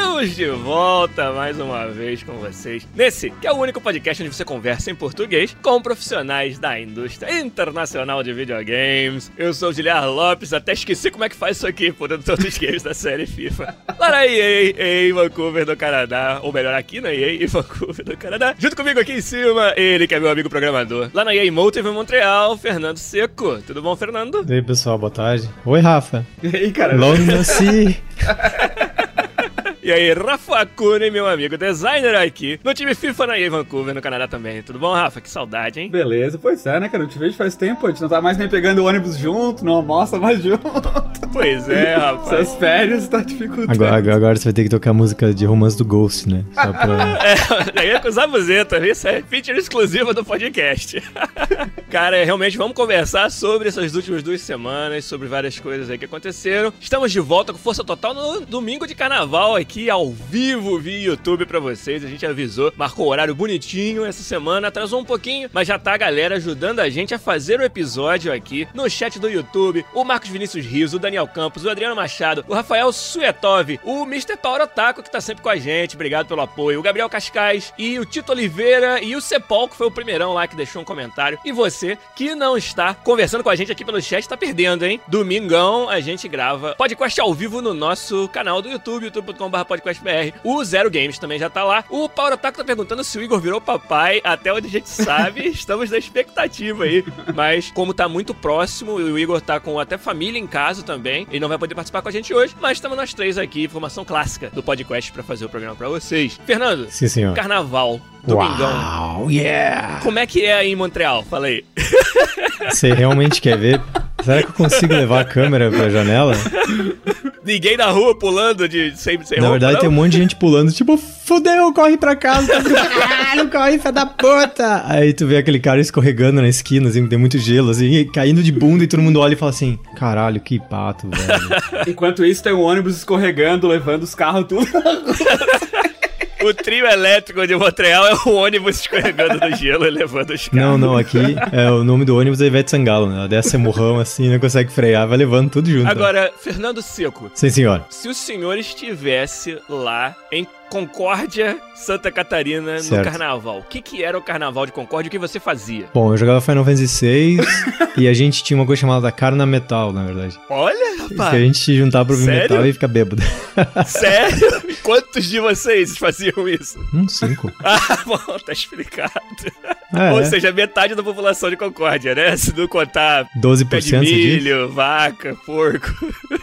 Estamos de volta mais uma vez com vocês nesse que é o único podcast onde você conversa em português com profissionais da indústria internacional de videogames. Eu sou o Giliar Lopes, até esqueci como é que faz isso aqui por todos os games da série FIFA. Lá na EA, em Vancouver, do Canadá, ou melhor, aqui na EA, em Vancouver, do Canadá. Junto comigo aqui em cima, ele que é meu amigo programador. Lá na EA Motive em Montreal, Fernando Seco. Tudo bom, Fernando? E aí, pessoal, boa tarde. Oi, Rafa. E aí, cara? Long see. E aí, Rafa Kunen, meu amigo designer aqui, no time FIFA na EA Vancouver, no Canadá também. Tudo bom, Rafa? Que saudade, hein? Beleza, pois é, né, cara? Eu te vejo faz tempo, a gente não tá mais nem pegando o ônibus junto, não almoça mais junto. Pois é, rapaz. Essas férias tá dificultando. Agora, agora, agora você vai ter que tocar a música de romance do Ghost, né? Só pra... É, aí é com o Zabuzeta, isso é feature exclusiva do podcast. Cara, realmente vamos conversar sobre essas últimas duas semanas, sobre várias coisas aí que aconteceram. Estamos de volta com força total no domingo de carnaval aqui ao vivo via YouTube pra vocês. A gente avisou, marcou o horário bonitinho essa semana, atrasou um pouquinho, mas já tá a galera ajudando a gente a fazer o episódio aqui no chat do YouTube. O Marcos Vinícius Rios, o Daniel Campos, o Adriano Machado, o Rafael Suetov, o Mr. Power Otaku que tá sempre com a gente, obrigado pelo apoio, o Gabriel Cascais e o Tito Oliveira e o Cepol, que foi o primeirão lá que deixou um comentário. E você que não está conversando com a gente aqui pelo chat, tá perdendo, hein? Domingão a gente grava podcast ao vivo no nosso canal do YouTube, youtube.com.br podcastbr. O Zero Games também já tá lá. O Power Otaku tá perguntando se o Igor virou papai. Até onde a gente sabe, estamos na expectativa aí. Mas como tá muito próximo, o Igor tá com até família em casa também. Ele não vai poder participar com a gente hoje, mas estamos nós três aqui, formação clássica do podcast pra fazer o programa pra vocês. Fernando, Sim, senhor. carnaval, domingão. Uau, yeah! Como é que é aí em Montreal? Fala aí. Você realmente quer ver? Será que eu consigo levar a câmera pra janela? Ninguém na rua pulando de sem, sem Na roupa, verdade, não? tem um monte de gente pulando, tipo, fudeu, corre pra casa, caralho, corre, filha da puta. Aí tu vê aquele cara escorregando na esquina, assim, tem muito gelo, assim, caindo de bunda e todo mundo olha e fala assim, caralho, que pato, velho. Enquanto isso, tem um ônibus escorregando, levando os carros tudo. O trio elétrico de Montreal é o ônibus escorregando no gelo e levando os carros. Não, não, aqui é o nome do ônibus é Ivete Sangalo, né? Ela desce morrão assim, não consegue frear, vai levando tudo junto. Agora, Fernando Seco, Sim, senhor. se o senhor estivesse lá em Concórdia, Santa Catarina, no Certo. carnaval, o que, que era o carnaval de Concórdia o que você fazia? Bom, eu jogava Final Fantasy VI e a gente tinha uma coisa chamada Carna Metal, na verdade. Olha, Que a rapaz, gente se juntava ouvir Sério? metal e ficar bêbado. sério? Quantos de vocês faziam isso? Um cinco. Ah, bom, tá explicado. É, Ou seja, metade da população de Concórdia, né? Se não contar pé de 12% você diz? milho, vaca, porco.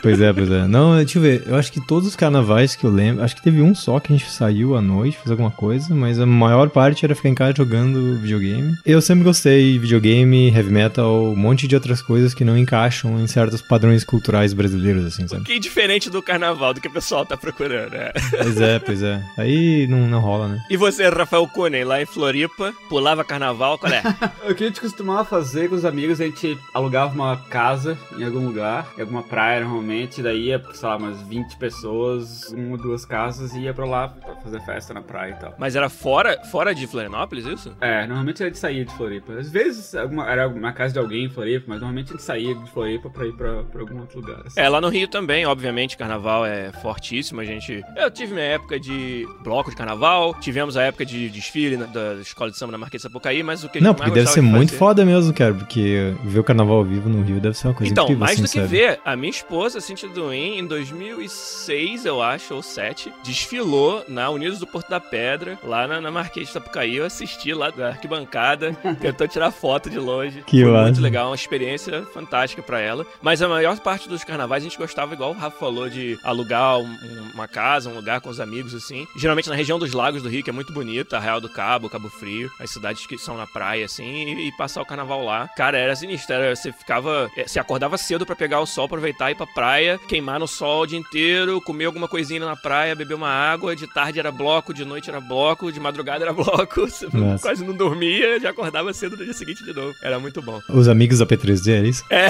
Pois é, pois é. Não, deixa eu ver. Eu acho que todos os carnavais que eu lembro, acho que teve um só que a gente saiu à noite, fez alguma coisa, mas a maior parte era ficar em casa jogando videogame. Eu sempre gostei de videogame, heavy metal, um monte de outras coisas que não encaixam em certos padrões culturais brasileiros, assim, sabe? Que diferente do carnaval, do que o pessoal tá procurando, né? Pois é, pois é. Aí não, não rola, né? E você, Rafael Kunen, lá em Floripa, pulava carnaval, qual é? O que a gente costumava fazer com os amigos, a gente alugava uma casa em algum lugar, em alguma praia normalmente, daí ia, sei lá, umas 20 pessoas, uma ou duas casas, e ia pra lá pra fazer festa na praia e tal. Mas era fora, fora de Florianópolis, isso? É, normalmente a gente saía de Floripa. Às vezes alguma- era uma casa de alguém em Floripa, mas normalmente a gente saía de Floripa pra ir pra, pra algum outro lugar. assim. É, lá no Rio também, obviamente, carnaval é fortíssimo. A gente. Eu tive minha época de bloco de carnaval, tivemos a época de desfile na- da escola de samba na Marquês de Sapucaí, mas o que a Não, porque mais deve ser de muito fazer- foda mesmo, cara, porque ver o carnaval ao vivo no Rio deve ser uma coisa Então, incrível, mais assim, do que sabe? ver, a minha esposa, Cintia Duin, em 2006, eu acho, ou 7, desfilou na Unidos do Porto da Pedra, lá na, na Marquês de Sapucaí. Eu assisti lá da arquibancada, tentou tirar foto de longe. Que Foi massa. muito legal, uma experiência fantástica pra ela. Mas a maior parte dos carnavais a gente gostava, igual o Rafa falou, de alugar um- um- uma casa, um lugar com os amigos, assim. Geralmente na região dos lagos do Rio, que é muito bonita, Arraial do Cabo, Cabo Frio, as cidades que são na praia, assim, e, e passar o carnaval lá. Cara, era sinistro. Era, você ficava. é, Você acordava cedo pra pegar o sol, aproveitar e ir pra praia, queimar no sol o dia inteiro, comer alguma coisinha na praia, beber uma água. De tarde era bloco, de noite era bloco, de madrugada era bloco. Nossa. quase não dormia, já acordava cedo no dia seguinte de novo. Era muito bom. Os amigos da P3D, é isso? É,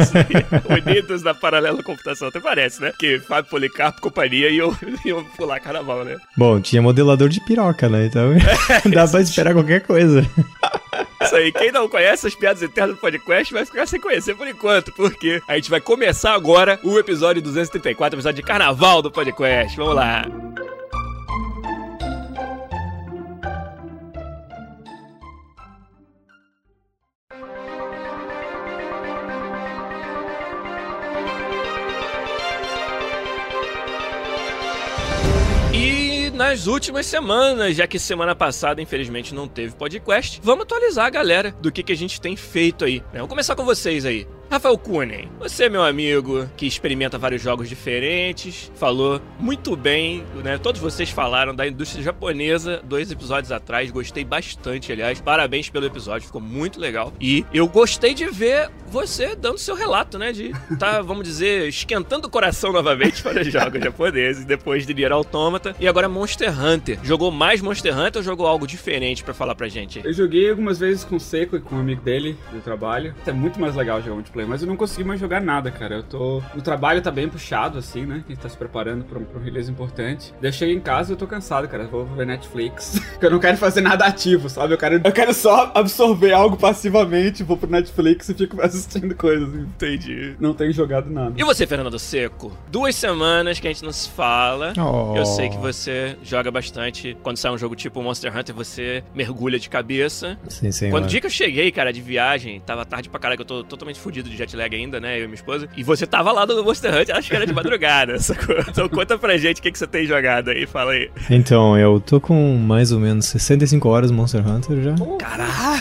isso aí. Unidos da Paralelo Computação, até parece, né? Que Fábio Policarpo e companhia iam, iam pular carnaval, né? Bom, tinha modelador de piroca, né? Então dá pra esperar qualquer coisa. Isso aí, quem não conhece as piadas eternas do podcast vai ficar sem conhecer por enquanto, porque a gente vai começar agora o episódio 234, episódio de carnaval do podcast. Vamos lá. Nas últimas semanas, já que semana passada infelizmente não teve podcast, vamos atualizar a galera do que, que a gente tem feito aí. né? Vamos começar com vocês aí. Rafael Kunen, você, meu amigo, que experimenta vários jogos diferentes, falou muito bem, né? Todos vocês falaram da indústria japonesa dois episódios atrás, gostei bastante, aliás. Parabéns pelo episódio, ficou muito legal. E eu gostei de ver você dando seu relato, né? De tá, vamos dizer, esquentando o coração novamente para os jogos japoneses, depois de Nier Automata. E agora Monster Hunter. Jogou mais Monster Hunter ou jogou algo diferente pra falar pra gente? Eu joguei algumas vezes com o Seco e com um amigo dele do trabalho. É muito mais legal jogar multiplayer, mas eu não consegui mais jogar nada, cara. Eu tô. O trabalho tá bem puxado, assim, né? A gente tá se preparando pra um, pra um release importante. Daí eu cheguei em casa e eu tô cansado, cara. Vou ver Netflix. Porque eu não quero fazer nada ativo, sabe? Eu quero, eu quero só absorver algo passivamente, vou pro Netflix e fico assistindo coisas. Entendi. Não tenho jogado nada. E você, Fernando Seco? Duas semanas que a gente não se fala. Oh. Eu sei que você joga bastante. Quando sai um jogo tipo Monster Hunter, você mergulha de cabeça. Sim, sim. Quando o dia que eu cheguei, cara, de viagem, tava tarde pra caralho, que eu tô totalmente fudido de jet lag ainda, né? Eu e minha esposa. E você tava lá no Monster Hunter, acho que era de madrugada. sacou? Então conta pra gente o que, que você tem jogado aí, fala aí. Então, eu tô com mais ou menos 65 horas Monster Hunter já. Caralho!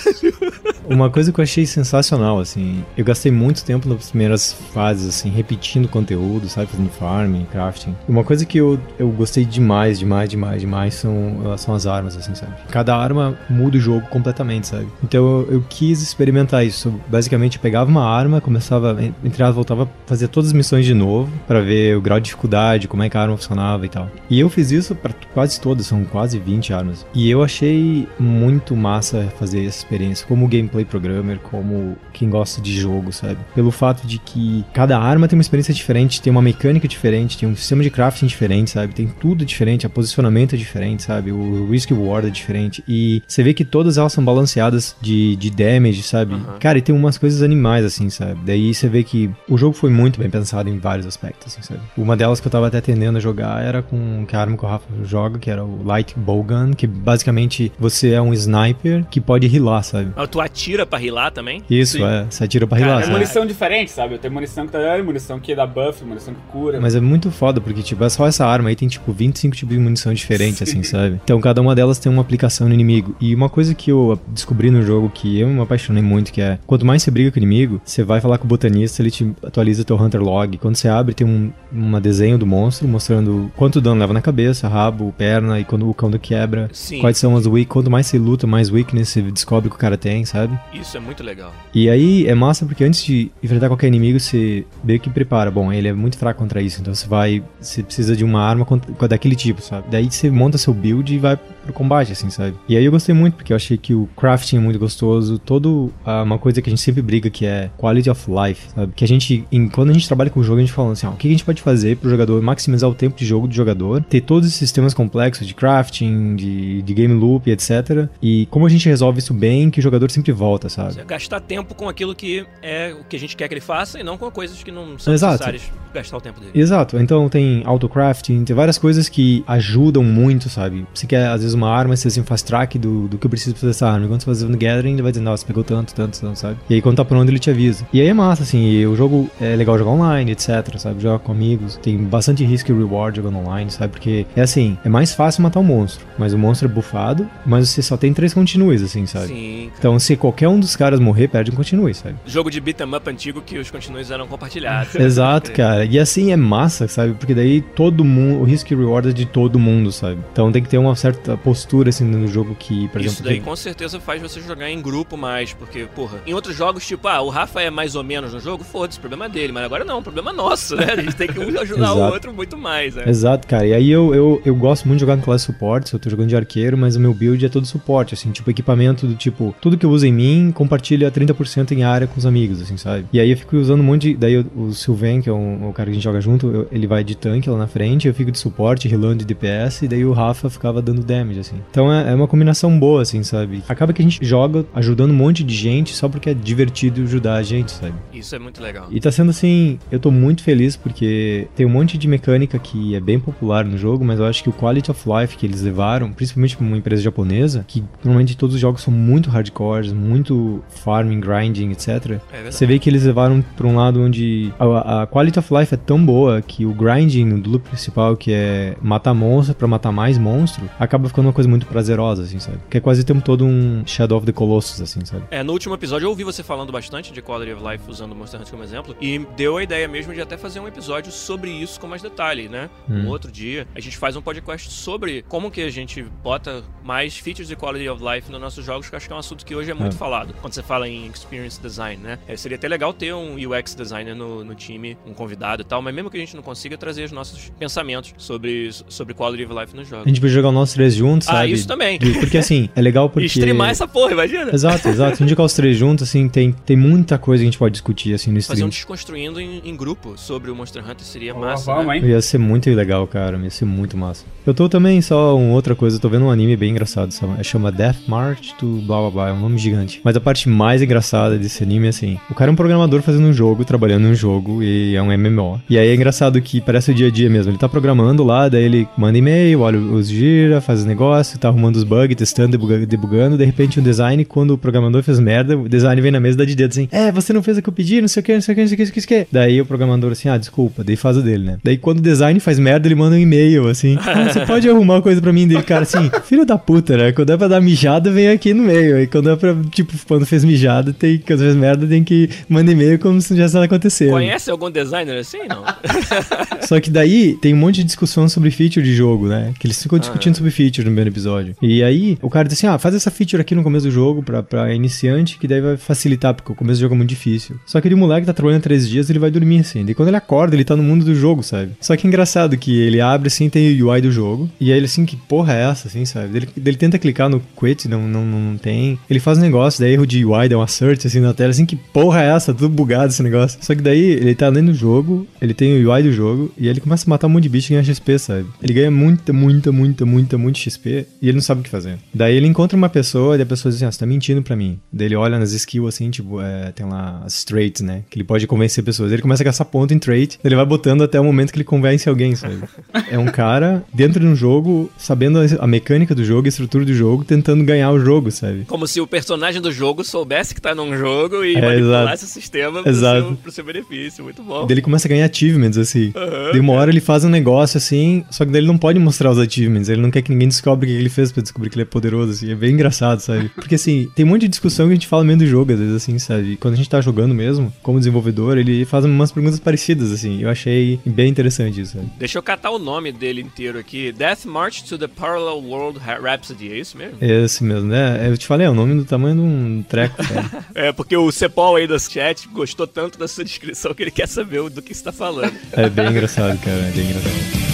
Uma coisa que eu achei sensacional, assim, eu gastei muito tempo nas primeiras fases, assim, repetindo conteúdo, sabe, fazendo farming, crafting. Uma coisa que eu, eu gostei demais, demais, demais, demais são, são as armas, assim, sabe? Cada arma muda o jogo completamente, sabe? Então eu, eu quis experimentar isso. Basicamente, eu pegava uma arma, começava, entre elas, voltava a fazer todas as missões de novo, pra ver o grau de dificuldade, como é que a arma funcionava e tal. E eu fiz isso pra quase todas, são quase 20 armas. E eu achei muito massa fazer essa experiência, como gameplay programmer, como quem gosta de jogo, sabe? Pelo fato de que cada arma tem uma experiência diferente, tem uma mecânica diferente, tem um sistema de crafting diferente, sabe? Tem tudo diferente, a posicionamento é diferente, sabe? O risk reward é diferente. E você vê que todas elas são balanceadas de, de damage, sabe? Uhum. Cara, e tem umas coisas animais, assim, sabe? Daí você vê que o jogo foi muito bem pensado em vários aspectos, assim, sabe? Uma delas que eu tava até tendendo a jogar era com que a arma que o Rafa joga, que era o Light Bowgun, que basicamente você é um sniper que pode healar, sabe? Ah, Tu atira pra rilar também? Isso, Sim. é. Você atira pra Cara, healar, É sabe? munição diferente, sabe? Eu tenho munição que tá dando, munição que dá buff, munição que cura. Mas é muito foda, porque, tipo, é só essa arma aí tem, tipo, 25 tipos de munição diferente, assim, Sim. sabe? Então, cada uma delas tem uma aplicação no inimigo. E uma coisa que eu descobri no jogo que eu me apaixonei muito, que é, quanto mais você briga com o inimigo, você vai falar com o botanista, ele te atualiza teu Hunter Log. Quando você abre, tem um, um desenho do monstro mostrando quanto dano leva na cabeça, rabo, perna, e quando, quando quebra, Sim. quais são as weak. Quanto mais você luta, mais weakness você descobre que o cara tem, sabe? Isso é muito legal. E aí é massa porque antes de enfrentar qualquer inimigo, você meio que prepara. Bom, ele é muito fraco contra isso, então você vai. Você precisa de uma arma contra- daquele tipo, sabe? Daí você monta seu build e vai pro combate, assim, sabe? E aí eu gostei muito, porque eu achei que o crafting é muito gostoso. Todo. ah, uma coisa que a gente sempre briga que é quality of life, sabe? Que a gente. em- quando a gente trabalha com o jogo, a gente fala assim, ó, o que a gente pode fazer pro jogador maximizar o tempo de jogo do jogador, ter todos esses sistemas complexos de crafting, de, de game loop, etc. E como a gente resolve isso bem, que o jogador sempre volta, sabe? Você gastar tempo com aquilo que é o que a gente quer que ele faça e não com coisas que não são Exato. necessárias gastar o tempo dele. Exato, então tem autocrafting, tem várias coisas que ajudam muito, sabe? Você quer, às vezes, uma arma, você assim, faz track do, do que eu preciso pra fazer essa arma. Quando você faz no Gathering, ele vai dizer, nossa, pegou tanto, tanto, tanto, sabe? E aí quando tá pronto, ele te avisa. E aí é massa, assim, o jogo é legal jogar online, etc, sabe? Jogar com amigos. Tem bastante risco e reward jogando online, sabe? Porque é assim, é mais fácil matar um monstro, mas o monstro é bufado, mas você só tem três continues, assim, sabe? Sim. Então, se qualquer um dos caras morrer, perde um continue, sabe? Jogo de beat'em up antigo que os continues eram compartilhados. Exato, cara. E assim é massa, sabe? Porque daí todo mundo, o risco e reward é de todo mundo, sabe? Então tem que ter uma certa postura, assim, no jogo que, por Isso exemplo. daí tem- com certeza faz você jogar em grupo mais, porque, porra, em outros jogos, tipo, ah, o Rafa é mais ou menos no jogo, foda-se, problema dele, mas agora não, problema nosso, né? A gente tem que um ajudar o outro muito mais, né? Exato, cara. E aí eu, eu, eu gosto muito de jogar no classe suporte, eu tô jogando de arqueiro, mas o meu build é todo suporte, assim, tipo, equipamento do tipo, tudo que eu uso em mim, compartilha 30% em área com os amigos, assim, sabe? E aí eu fico usando um monte de. Daí o, o Sylvain, que é um- o cara que a gente joga junto, eu- ele vai de tanque lá na frente, eu fico de suporte, healando de DPS, e daí o Rafa ficava dando damage, assim. Então é, é uma combinação boa, assim, sabe? Acaba que a gente joga ajudando um monte de gente só porque é divertido ajudar a gente, sabe? Isso é muito legal. E tá sendo assim, eu tô muito feliz porque tem um monte de mecânica que é bem popular no jogo, mas eu acho que o quality of life que eles levaram, principalmente pra uma empresa japonesa, que normalmente todos os jogos são muito hardcore, muito farming, grinding, etc. É. Você vê que eles levaram pra um lado onde a, a quality of life é tão boa que o grinding do loop principal, que é matar monstro pra matar mais monstro, acaba ficando uma coisa muito prazerosa, assim, sabe? Que é quase o tempo todo um Shadow of the Colossus, assim, sabe? É, no último episódio eu ouvi você falando bastante de Quality of Life usando Monster Hunter como exemplo, e deu a ideia mesmo de até fazer um episódio sobre isso com mais detalhe, né? Um Hum. outro dia a gente faz um podcast sobre como que a gente bota mais features de Quality of Life nos nossos jogos, que eu acho que é um assunto que hoje é muito É. falado, quando você fala em Experience Design, né? É, seria até legal ter um UX designer no, no time, um convidado e tal, mas mesmo que a gente não consiga trazer os nossos pensamentos sobre, sobre Quality of Life nos jogos. A gente vai jogar nós três juntos, Ah, sabe? isso também. Porque assim, é legal porque. E streamar essa porra, imagina? Exato, exato. Indicar os três juntos, assim, tem, tem muita coisa gente pode discutir, assim, no Fazer stream. um desconstruindo em, em grupo sobre o Monster Hunter seria Ó, massa. vamos, né? hein? Ia ser muito legal, cara. Ia ser muito massa. Eu tô também, só uma outra coisa, eu tô vendo um anime bem engraçado. Chama, chama Death March to blá blá blá. É um nome gigante. Mas a parte mais engraçada desse anime é assim: o cara é um programador fazendo um jogo, trabalhando em um jogo, e é um MMO. E aí é engraçado que parece o dia a dia mesmo. Ele tá programando lá, daí ele manda e-mail, olha os gira, faz os negócios, tá arrumando os bugs, testando, debuga- debugando. De repente, um design, quando o programador fez merda, o design vem na mesa dá de dedo assim: É, você não fez o que eu pedi, não sei o que, não sei o que, não sei o que, não sei o que. não que. Daí o programador assim: Ah, desculpa, daí faz o dele, né? Daí quando o design faz merda, ele manda um e-mail assim: ah, Você pode arrumar uma coisa pra mim? Dele, cara, assim, filho da puta, né? Quando é pra dar mijada, vem aqui no meio. Aí quando é pra, tipo, quando fez mijada, tem, quando fez merda, tem que mandar e-mail como se não tivesse nada acontecendo. Conhece algum designer assim? Não. Só que daí tem um monte de discussão sobre feature de jogo, né? Que eles ficam Ah, discutindo sobre feature no primeiro episódio. E aí o cara diz assim: ah, faz essa feature aqui no começo do jogo pra, pra iniciante, que daí vai facilitar, porque o começo do jogo é muito difícil. Só que ele, moleque tá trabalhando três dias, ele vai dormir assim. Daí quando ele acorda, ele tá no mundo do jogo, sabe? Só que é engraçado que ele abre assim, tem o UI do jogo. E aí ele assim, que porra é essa, assim, sabe? Ele, ele tenta clicar no quit, não, não, não tem. Ele faz um negócio, daí erro de UI, dá uma search assim na tela, assim, que porra é essa? Tudo bugado esse negócio. Só que daí ele tá lendo o jogo, ele tem o UI do jogo, e ele começa a matar um monte de bicho e ganha XP, sabe? Ele ganha muita, muita, muita, muita, muito XP e ele não sabe o que fazer. Daí ele encontra uma pessoa e a pessoa diz assim: ah, você tá mentindo pra mim. Daí ele olha nas skills assim, tipo, é, tem lá as traits, né? Que ele pode convencer pessoas. Ele começa a gastar ponto em trait, ele vai botando até o momento que ele convence alguém, sabe? É um cara dentro de um jogo, sabendo a- mecânica do jogo, a estrutura do jogo, tentando ganhar o jogo, sabe? Como se o personagem do jogo soubesse que tá num jogo e É, manipulasse exato. o sistema pro seu, pro seu benefício. Muito bom. Daí ele começa a ganhar achievements, assim. Aham. Daí uma hora ele faz um negócio assim, só que daí ele não pode mostrar os achievements. Ele não quer que ninguém descobre o que ele fez pra descobrir que ele é poderoso, assim. É bem engraçado, sabe? Porque assim, tem um monte de discussão que a gente fala meio do jogo, às vezes, assim, sabe? Quando a gente tá jogando mesmo, como desenvolvedor, ele faz umas perguntas parecidas, assim. Eu achei bem interessante isso, sabe? Deixa eu catar o nome dele inteiro aqui. Death March to the Parallel World Rhapsody, é isso mesmo? É esse mesmo, né? Eu te falei, é o nome do tamanho de um treco? É, porque o Cepol aí do chat gostou tanto da sua descrição que ele quer saber do que você tá falando. É bem engraçado, cara. É bem engraçado.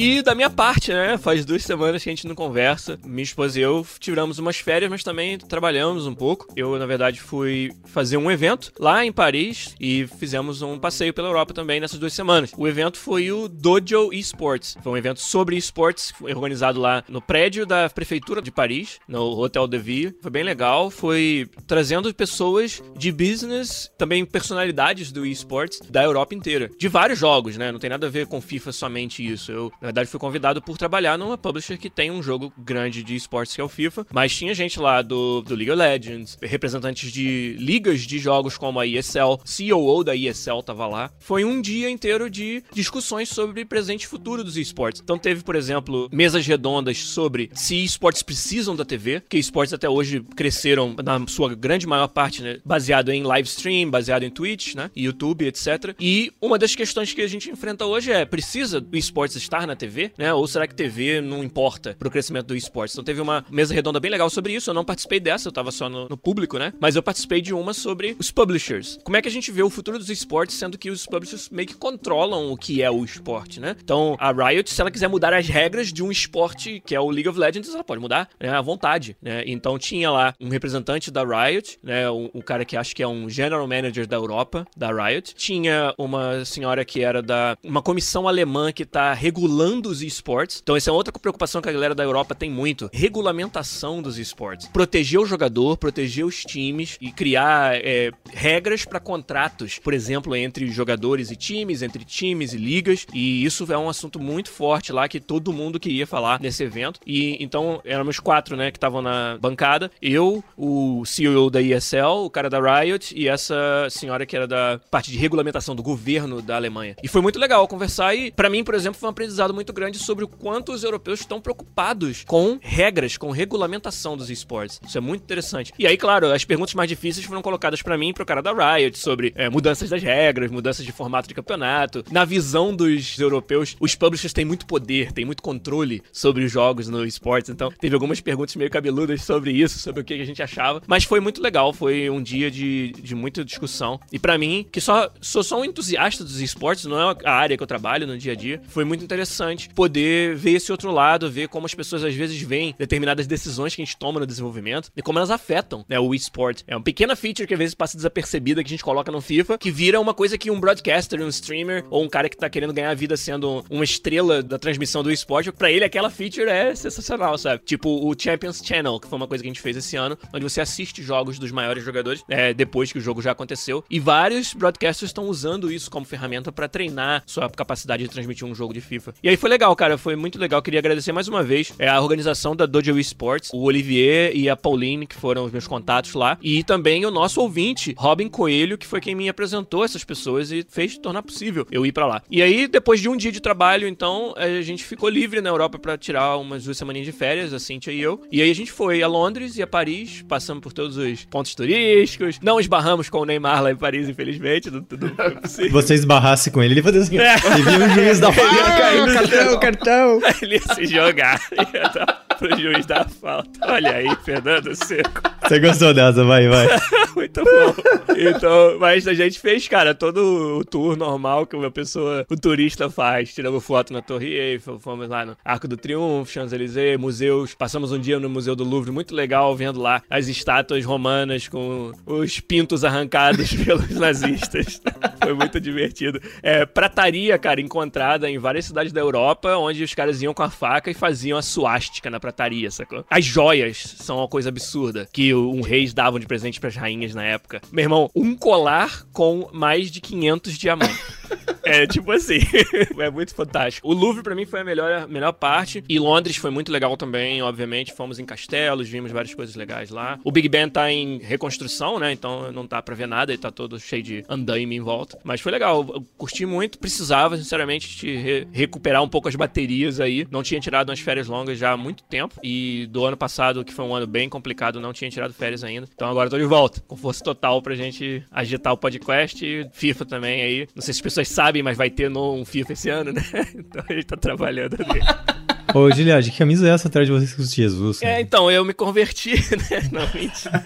E da minha parte, né? Faz duas semanas que a gente não conversa. Minha esposa e eu tiramos umas férias, mas também trabalhamos um pouco. Eu, na verdade, fui fazer um evento lá em Paris e fizemos um passeio pela Europa também nessas duas semanas. O evento foi o Dojo Esports. Foi um evento sobre esportes, organizado lá no prédio da Prefeitura de Paris, no Hotel de Ville. Foi bem legal. Foi trazendo pessoas de business, também personalidades do esportes da Europa inteira. De vários jogos, né? Não tem nada a ver com FIFA somente isso. Eu, na verdade, fui convidado por trabalhar numa publisher que tem um jogo grande de esportes que é o FIFA. Mas tinha gente lá do, do League of Legends, representantes de ligas de jogos como a ESL, COO da ESL tava lá. Foi um dia inteiro de discussões sobre presente e futuro dos esportes. Então teve, por exemplo, mesas redondas sobre se esportes precisam da TV, que esportes até hoje cresceram na sua grande maior parte, né, baseado em live stream, baseado em Twitch, né, YouTube, etc. E uma das questões que a gente enfrenta hoje é, precisa o esportes estar na TV, né, ou será que TV não importa pro crescimento do esportes? Então teve uma mesa redonda bem legal sobre isso, eu não participei dessa, eu tava só no, no público, né, mas eu participei de uma sobre os publishers. Como é que a gente vê o futuro dos esportes, sendo que os publishers meio que controlam o que é o esporte, né? Então, a Riot, se ela quiser mudar as regras de um esporte que é o League of Legends, ela pode mudar né, à vontade, né? Então, tinha lá um representante da Riot, né? Um cara que acho que é um general manager da Europa, da Riot. Tinha uma senhora que era da uma comissão alemã que tá regulando os esportes. Então, essa é outra preocupação que a galera da Europa tem muito. Regulamentação dos esportes. Proteger o jogador, proteger os times e criar é, regras para contratos, por exemplo, entre jogadores e times, entre times e ligas. E isso é um assunto muito forte lá que todo mundo queria falar nesse evento. E então éramos quatro, né, que estavam na bancada. Eu, o CEO da ESL, o cara da Riot e essa senhora que era da parte de regulamentação do governo da Alemanha. E foi muito legal conversar e para mim, por exemplo, foi um aprendizado muito grande sobre o quanto os europeus estão preocupados com regras, com regulamentação dos esportes. Isso é muito interessante. E aí, claro, as perguntas mais difíceis foram colocadas para mim pro cara da Riot sobre é, mudanças das regras, mudanças de formato de campeonato. Na visão dos europeus, os publishers têm muito poder, têm muito controle sobre os jogos no esportes. Então, teve algumas perguntas meio cabeludas sobre isso, sobre o que a gente achava. Mas foi muito legal, foi um dia de, de muita discussão. E para mim, que só sou só um entusiasta dos esportes, não é a área que eu trabalho no dia a dia, foi muito interessante poder ver esse outro lado, ver como as pessoas às vezes veem determinadas decisões que a gente toma no desenvolvimento e como elas afetam né, o esporte. É uma pequena feature que às vezes passa desapercebida que a gente coloca no FIFA, que vira uma coisa que um broadcaster, um streamer ou um cara que tá querendo ganhar vida sendo uma estrela da transmissão do esporte, para ele aquela feature é sensacional, sabe? Tipo o Champions Channel, que foi uma coisa que a gente fez esse ano, onde você assiste jogos dos maiores jogadores é, depois que o jogo já aconteceu. E vários broadcasters estão usando isso como ferramenta para treinar sua capacidade de transmitir um jogo de FIFA. E aí foi legal, cara, foi muito legal. Queria agradecer mais uma vez é, a organização da Dojo Esports, o Olivier e a Pauline, que foram os meus contatos lá, e também o nosso ouvinte, Robin Coelho, que foi quem me apresentou essas pessoas e fez tornar possível eu ir para lá. E aí, depois de um dia de trabalho, então, a gente ficou livre na Europa para tirar umas duas semaninhas de férias, a Cintia e eu. E aí a gente foi a Londres e a Paris, passamos por todos os pontos turísticos. Não esbarramos com o Neymar lá em Paris, infelizmente. Não, não foi possível. Você esbarrasse com ele, ele ia fazer assim. É. Ele viu o juiz da cair no cartão, cartão. Ele ia se jogar. Ia dar pro juiz dar falta. Olha aí, Fernando Seco. Você gostou dessa? Vai, vai. Muito bom. Então, mas a gente fez, cara, todo o tour normal que uma pessoa, o turista faz. Tiramos foto na Torre Eiffel, fomos lá no Arco do Triunfo, Champs-Élysées, museus. Passamos um dia no Museu do Louvre, muito legal, vendo lá as estátuas romanas com os pintos arrancados pelos nazistas. Foi muito divertido. É, prataria, cara, encontrada em várias cidades da Europa, onde os caras iam com a faca e faziam a suástica na prataria, sacou? As joias são uma coisa absurda que um reis davam de presente pras rainhas na época. Meu irmão, um colar com mais de 500 diamantes. É, tipo assim, é muito fantástico. O Louvre pra mim foi a melhor, melhor parte. E Londres foi muito legal também, obviamente. Fomos em castelos, vimos várias coisas legais lá. O Big Ben tá em reconstrução, né? Então não tá pra ver nada, ele tá todo cheio de andaime em volta. Mas foi legal, eu curti muito. Precisava, sinceramente, de re- recuperar um pouco as baterias aí. Não tinha tirado umas férias longas já há muito tempo. E do ano passado, que foi um ano bem complicado, não tinha tirado férias ainda. Então agora tô de volta, com força total pra gente agitar o podcast. E FIFA também aí. Não sei se as pessoas sabem, mas vai ter no, um FIFA esse ano, né? Então gente tá trabalhando ali. Ô, Giliad, que camisa é essa atrás de vocês com Jesus? É, cara? então, eu me converti, né? Não, mentira.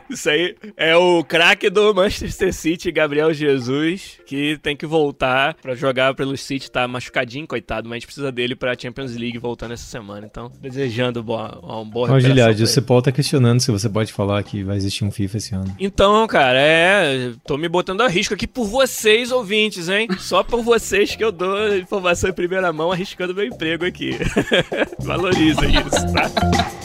Isso aí é o craque do Manchester City, Gabriel Jesus, que tem que voltar pra jogar pelo City, tá machucadinho, coitado, mas a gente precisa dele pra Champions League voltando essa semana. Então, desejando boa, um bom Ó, Giliard, o Cepol tá questionando se você pode falar que vai existir um FIFA esse ano. Então, cara, é. Tô me botando a risco aqui por vocês, ouvintes, hein? Só por vocês que eu dou informação em primeira mão, arriscando meu emprego aqui. Valoriza isso, tá?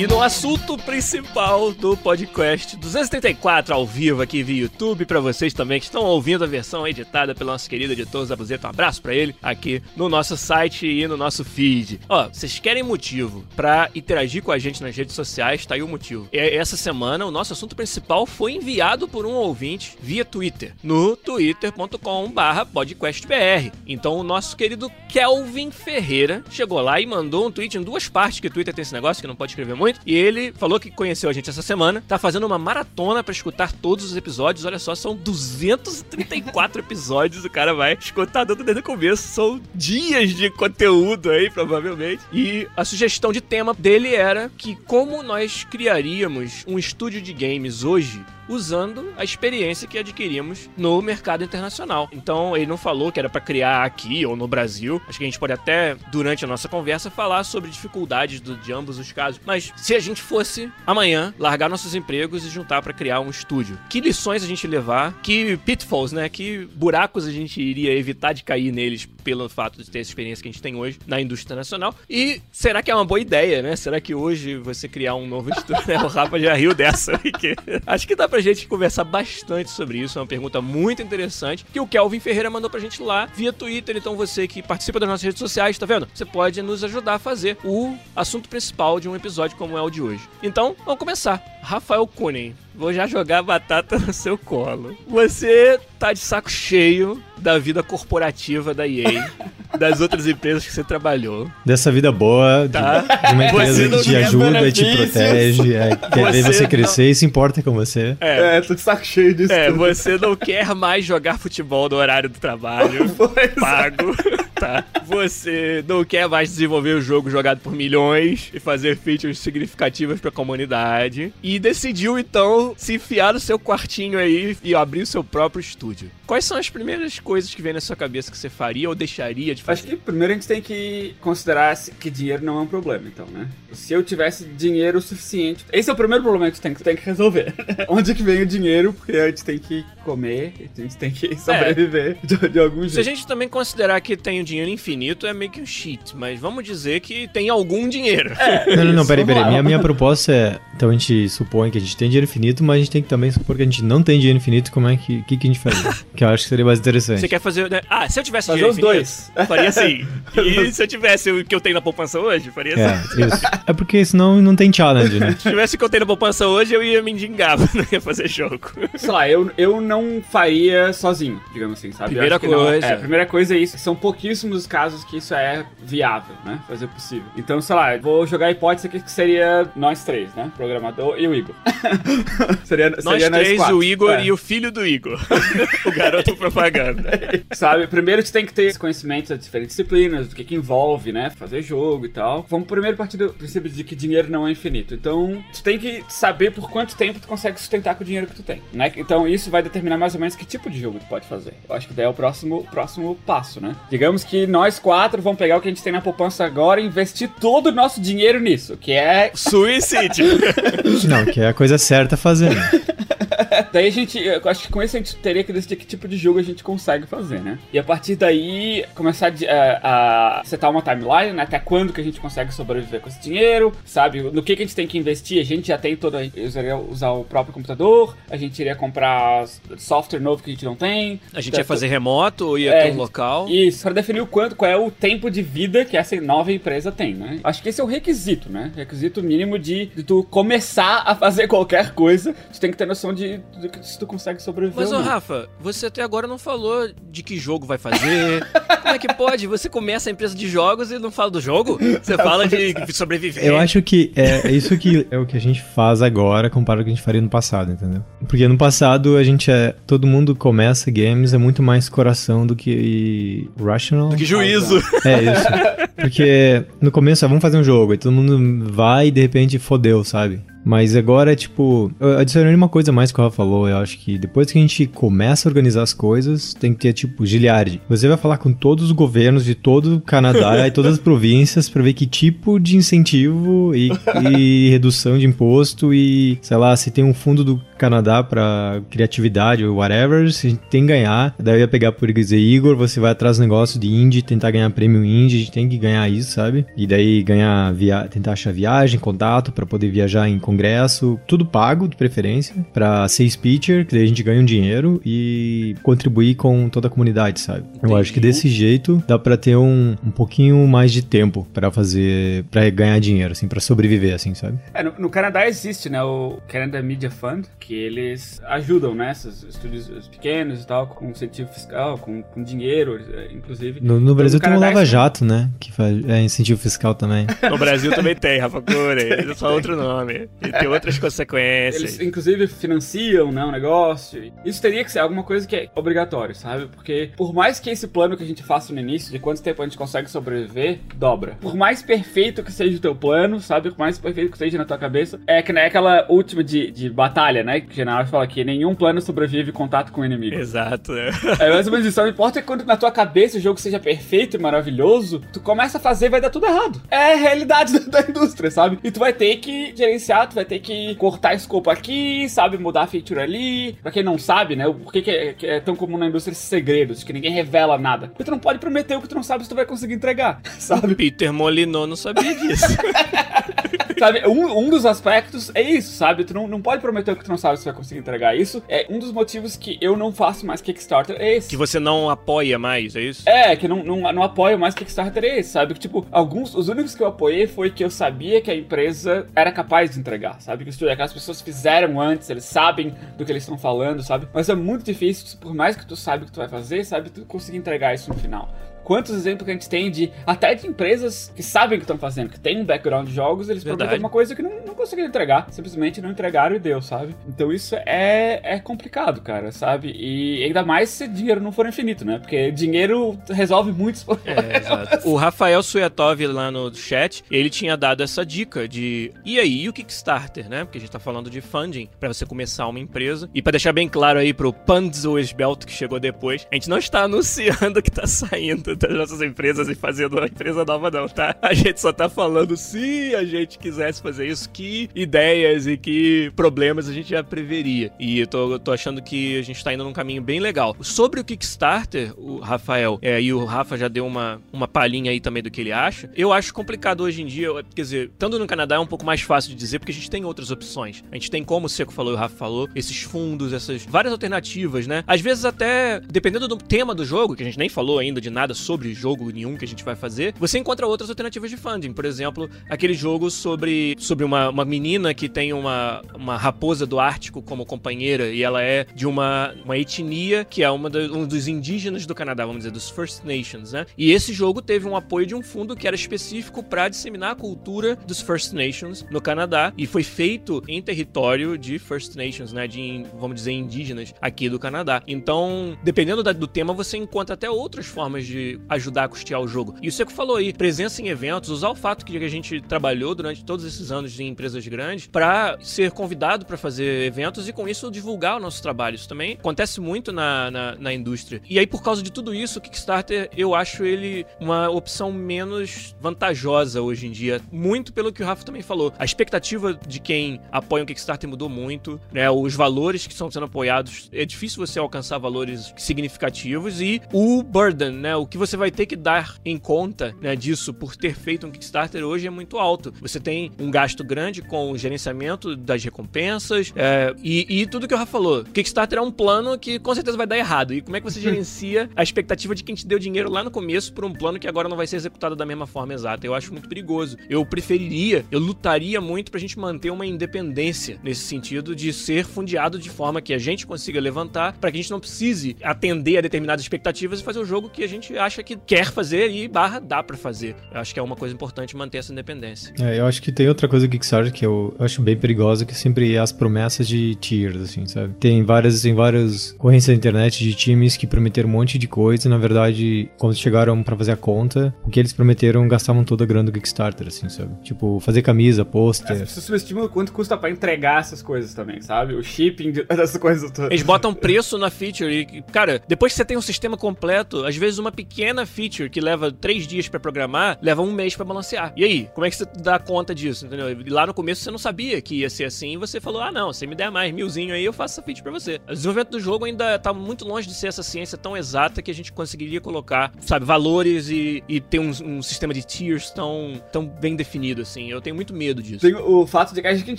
E no assunto principal do podcast 234 ao vivo aqui via YouTube, para vocês também que estão ouvindo a versão editada pelo nosso querido editor Zabuzeta, um abraço para ele aqui no nosso site e no nosso feed. Ó, vocês querem motivo para interagir com a gente nas redes sociais, tá aí o motivo. E essa semana o nosso assunto principal foi enviado por um ouvinte via Twitter, no twitter.com/podcastbr. Então o nosso querido Kelvin Ferreira chegou lá e mandou um tweet em duas partes que o Twitter tem esse negócio que não pode escrever muito muito. E ele falou que conheceu a gente essa semana, tá fazendo uma maratona para escutar todos os episódios. Olha só, são 234 episódios. O cara vai escutar tudo desde o começo. São dias de conteúdo aí, provavelmente. E a sugestão de tema dele era que como nós criaríamos um estúdio de games hoje usando a experiência que adquirimos no mercado internacional. Então, ele não falou que era para criar aqui ou no Brasil. Acho que a gente pode até, durante a nossa conversa, falar sobre dificuldades do, de ambos os casos. Mas se a gente fosse amanhã largar nossos empregos e juntar para criar um estúdio, que lições a gente levar? Que pitfalls, né? Que buracos a gente iria evitar de cair neles pelo fato de ter essa experiência que a gente tem hoje na indústria nacional? E será que é uma boa ideia, né? Será que hoje você criar um novo estúdio? o Rafa já riu dessa, porque acho que dá pra gente conversar bastante sobre isso. É uma pergunta muito interessante que o Kelvin Ferreira mandou pra gente lá via Twitter. Então você que participa das nossas redes sociais, tá vendo? Você pode nos ajudar a fazer o assunto principal de um episódio como é o de hoje. Então, vamos começar. Rafael Kunen, vou já jogar batata no seu colo. Você tá de saco cheio da vida corporativa da EA, das outras empresas que você trabalhou. Dessa vida boa, de, Tá. de uma empresa que te ajuda e te protege, é, quer ver Você você crescer e se importa com você. É, É, tô de saco cheio disso. é, tudo. você não quer mais jogar futebol no horário do trabalho. É. pago, tá? Você não quer mais desenvolver o jogo jogado por milhões e fazer features significativas pra comunidade. E decidiu, então, se enfiar no seu quartinho aí e abrir o seu próprio estúdio. Quais são as primeiras coisas que vem na sua cabeça que você faria ou deixaria de Acho fazer? que primeiro a gente tem que considerar que dinheiro não é um problema, então, né? Se eu tivesse dinheiro suficiente. Esse é o primeiro problema que tu tem, que- tem que resolver. Onde que vem o dinheiro? Porque a gente tem que comer, a gente tem que sobreviver de, de algum Se a jeito. gente também considerar que tem o dinheiro infinito, é meio que um cheat, mas vamos dizer que tem algum dinheiro. Não, não, não, Isso, peraí, peraí. Minha, minha proposta é. Então a gente supõe que a gente tem dinheiro infinito, mas a gente tem que também supor que a gente não tem dinheiro infinito. Como é que. que, que a gente faria? que eu acho que seria mais interessante. Você quer fazer. né? Ah, se eu tivesse Fazer dinheiro os infinito, dois. faria assim. E se eu tivesse o que eu tenho na poupança hoje, faria assim. É, isso. É porque senão não tem challenge, né? Se tivesse o que eu tenho na poupança hoje, eu ia me endigar, não ia fazer jogo. Sei lá, eu, eu não faria sozinho, digamos assim, sabe? Primeira que não- coisa. é, a primeira coisa é isso. São pouquíssimos os casos que isso é viável, né? Fazer possível. Então, sei lá, vou jogar a hipótese aqui que seria nós três, né? Programador e o Igor. seria, Nós seria três, quatro. o Igor É. e o filho do Igor. o garoto propaganda. Sabe, primeiro tu tem que ter esse conhecimento das diferentes disciplinas, do que que envolve, né, fazer jogo e tal. Vamos primeiro partir do princípio de que dinheiro não é infinito. Então, tu tem que saber por quanto tempo tu consegue sustentar com o dinheiro que tu tem, né? Então, isso vai determinar mais ou menos que tipo de jogo tu pode fazer. Eu acho que daí é o próximo, próximo passo, né? Digamos que nós quatro vamos pegar o que a gente tem na poupança agora e investir todo o nosso dinheiro nisso, que é Suicídio. Não, que é a coisa certa a fazer. né? Daí a gente, eu acho que com isso a gente teria que decidir que tipo de jogo a gente consegue fazer, né? E a partir daí começar a, a setar uma timeline, né? Até quando que a gente consegue sobreviver com esse dinheiro, sabe? No que, que a gente tem que investir, a gente já tem toda. Eu usaria usar o próprio computador, a gente iria comprar software novo que a gente não tem. A gente ia fazer remoto ou ia É, ter um local? Isso, pra definir o quanto, qual é o tempo de vida que essa nova empresa tem, né? Acho que esse é o requisito, né? Requisito mínimo de, de tu começar a fazer qualquer coisa, tu tem que ter noção de do que se tu consegue sobreviver. Mas, ou ô não. Rafa, você até agora não falou de que jogo vai fazer. Como é que pode? Você começa a empresa de jogos e não fala do jogo? Você fala de sobreviver. Eu acho que é, é isso que é o que a gente faz agora comparado com o que a gente faria no passado, entendeu? Porque no passado a gente é. Todo mundo começa games, é muito mais coração do que rational. Que juízo. É isso. Porque no começo, ah, vamos fazer um jogo, aí todo mundo vai e de repente fodeu, sabe? Mas agora é tipo. Adicionei uma coisa mais que o Rafa falou. Eu acho que depois que a gente começa a organizar as coisas, tem que ter tipo Giliard. Você vai falar com todos os governos de todo o Canadá e todas as províncias pra ver que tipo de incentivo e, e redução de imposto e, sei lá, se tem um fundo do Canadá pra criatividade ou whatever, se a gente tem que ganhar. Daí eu ia pegar por dizer, Igor, você vai atrás do negócio de indie, tentar ganhar prêmio indie, a gente tem que ganhar isso, sabe? E daí ganhar, via tentar achar viagem, contato pra poder viajar em congresso, tudo pago, de preferência, pra ser speaker, que daí a gente ganha um dinheiro e contribuir com toda a comunidade, sabe? Eu acho que Entendi. desse jeito dá pra ter um, um pouquinho mais de tempo pra fazer, pra ganhar dinheiro, assim, pra sobreviver, assim, sabe? É, no, no Canadá existe, né, o Canada Media Fund, que eles ajudam, né, esses estúdios pequenos e tal, com incentivo fiscal, com, com dinheiro, eh, inclusive. No, no Brasil tem o Lava Jato, né? Que faz é, incentivo fiscal também. No Brasil também tem, Rafa Cure. É só outro nome. E tem outras consequências. Eles, inclusive, financiam, né, um negócio. Isso teria que ser alguma coisa que é obrigatório, sabe? Porque por mais que esse plano que a gente faça no início, de quanto tempo a gente consegue sobreviver, dobra. Por mais perfeito que seja o teu plano, sabe? Por mais perfeito que seja na tua cabeça, é que nem aquela última de, de batalha, né? Que o general fala que nenhum plano sobrevive contato com o inimigo. Exato. né? É mais ou menos isso. Não importa quando na tua cabeça o jogo seja perfeito e maravilhoso, tu começa a fazer e vai dar tudo errado. É a realidade da, da indústria, sabe? E tu vai ter que gerenciar, vai ter que cortar escopo aqui, sabe? Mudar a feature ali. Pra quem não sabe, né? Por que, que, é, que é tão comum na indústria esses segredos, que ninguém revela nada? Porque tu não pode prometer o que tu não sabe se tu vai conseguir entregar, sabe? Peter Molinot não sabia disso. Sabe, um, um dos aspectos é isso, sabe? Tu não, não pode prometer que tu não sabe se vai conseguir entregar isso. É um dos motivos que eu não faço mais Kickstarter, é esse. que você não apoia mais, é isso? É, que não, não, não apoio mais Kickstarter é esse, sabe? Que, tipo, alguns, os únicos que eu apoiei foi que eu sabia que a empresa era capaz de entregar, sabe? Que, que as pessoas fizeram antes, eles sabem do que eles estão falando, sabe? Mas é muito difícil, por mais que tu saiba o que tu vai fazer, sabe? Tu conseguir entregar isso no final. Quantos exemplos que a gente tem de até de empresas que sabem o que estão fazendo, que tem um background de jogos, eles Verdade. prometem uma coisa que não, não conseguiram entregar, simplesmente não entregaram e deu, sabe? Então isso é, é complicado, cara, sabe? E ainda mais se dinheiro não for infinito, né? Porque dinheiro resolve muitos problemas. É, exato. O Rafael Suyatov lá no chat, ele tinha dado essa dica de e aí, e o Kickstarter, né? Porque a gente tá falando de funding pra você começar uma empresa. E pra deixar bem claro aí pro Pands Westbelt que chegou depois, a gente não está anunciando que tá saindo das nossas empresas e fazendo uma empresa nova não, tá? A gente só tá falando se a gente quisesse fazer isso, que ideias e que problemas a gente já preveria. E eu tô, eu tô achando que a gente tá indo num caminho bem legal. Sobre o Kickstarter, o Rafael, é, e o Rafa já deu uma, uma palhinha aí também do que ele acha. Eu acho complicado hoje em dia, quer dizer, estando no Canadá é um pouco mais fácil de dizer, porque a gente tem outras opções. A gente tem, como o Seco falou e o Rafa falou, esses fundos, essas várias alternativas, né? Às vezes até, dependendo do tema do jogo, que a gente nem falou ainda de nada sobre jogo nenhum que a gente vai fazer, você encontra outras alternativas de funding. Por exemplo, aquele jogo sobre, sobre uma, uma menina que tem uma, uma raposa do Ártico como companheira e ela é de uma, uma etnia que é uma da- um dos indígenas do Canadá, vamos dizer, dos First Nations, né? E esse jogo teve um apoio de um fundo que era específico para disseminar a cultura dos First Nations no Canadá e foi feito em território de First Nations, né? De, vamos dizer, indígenas aqui do Canadá. Então, dependendo da- do tema, você encontra até outras formas de ajudar a custear o jogo. E o Seco falou aí, presença em eventos, usar o fato que a gente trabalhou durante todos esses anos em empresas grandes para ser convidado para fazer eventos e com isso divulgar o nosso trabalho. Isso também acontece muito na, na, na indústria. E aí, por causa de tudo isso, o Kickstarter, eu acho ele uma opção menos vantajosa hoje em dia. Muito pelo que o Rafa também falou. A expectativa de quem apoia o Kickstarter mudou muito, né? Os valores que estão sendo apoiados, é difícil você alcançar valores significativos e o burden, né? O que você vai ter que dar em conta né, disso por ter feito um Kickstarter hoje é muito alto. Você tem um gasto grande com o gerenciamento das recompensas é, e, e, tudo que o Rafa falou. Kickstarter é um plano que com certeza vai dar errado. E como é que você gerencia a expectativa de quem te deu dinheiro lá no começo por um plano que agora não vai ser executado da mesma forma exata? Eu acho muito perigoso. Eu preferiria, eu lutaria muito pra gente manter uma independência nesse sentido de ser fundeado de forma que a gente consiga levantar para que a gente não precise atender a determinadas expectativas e fazer o jogo que a gente acha que quer fazer e barra dá para fazer. Eu acho que é uma coisa importante manter essa independência. É, eu acho que tem outra coisa do Kickstarter que eu, acho bem perigosa, que sempre é as promessas de tiers, assim, sabe? Tem várias, tem várias correntes na internet de times que prometeram um monte de coisa e, na verdade, quando chegaram para fazer a conta, o que eles prometeram gastavam toda a grana do Kickstarter, assim, sabe? Tipo, fazer camisa, pôster. É, você subestima quanto custa para entregar essas coisas também, sabe? O shipping dessas coisas todas. Eles botam preço na feature e, cara, depois que você tem um sistema completo, às vezes uma pequena feature que leva três dias para programar, leva um mês para balancear. E aí, como é que você dá conta disso, entendeu? E lá no começo você não sabia que ia ser assim e você falou, ah não, você me der mais milzinho aí, eu faço essa feature pra você. O desenvolvimento do jogo ainda tá muito longe de ser essa ciência tão exata que a gente conseguiria colocar, sabe, valores e, e ter um, um sistema de tiers tão, tão bem definido, assim. Eu tenho muito medo disso. Tem o fato de que a gente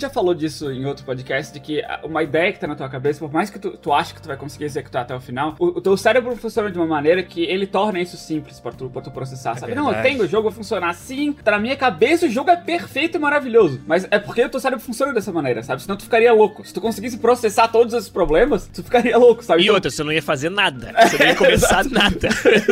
já falou disso em outro podcast, de que uma ideia que tá na tua cabeça, por mais que tu, tu ache que tu vai conseguir executar até o final, o, o teu cérebro funciona de uma maneira que ele torna isso simples pra tu, pra tu processar, é sabe? Verdade. Não, eu tenho, o jogo vai funcionar assim, tá na minha cabeça o jogo é perfeito e maravilhoso. Mas é porque o teu cérebro funciona dessa maneira, sabe? Senão tu ficaria louco. Se tu conseguisse processar todos esses problemas, tu ficaria louco, sabe? E então... outra, você não ia fazer nada. Você não ia começar nada.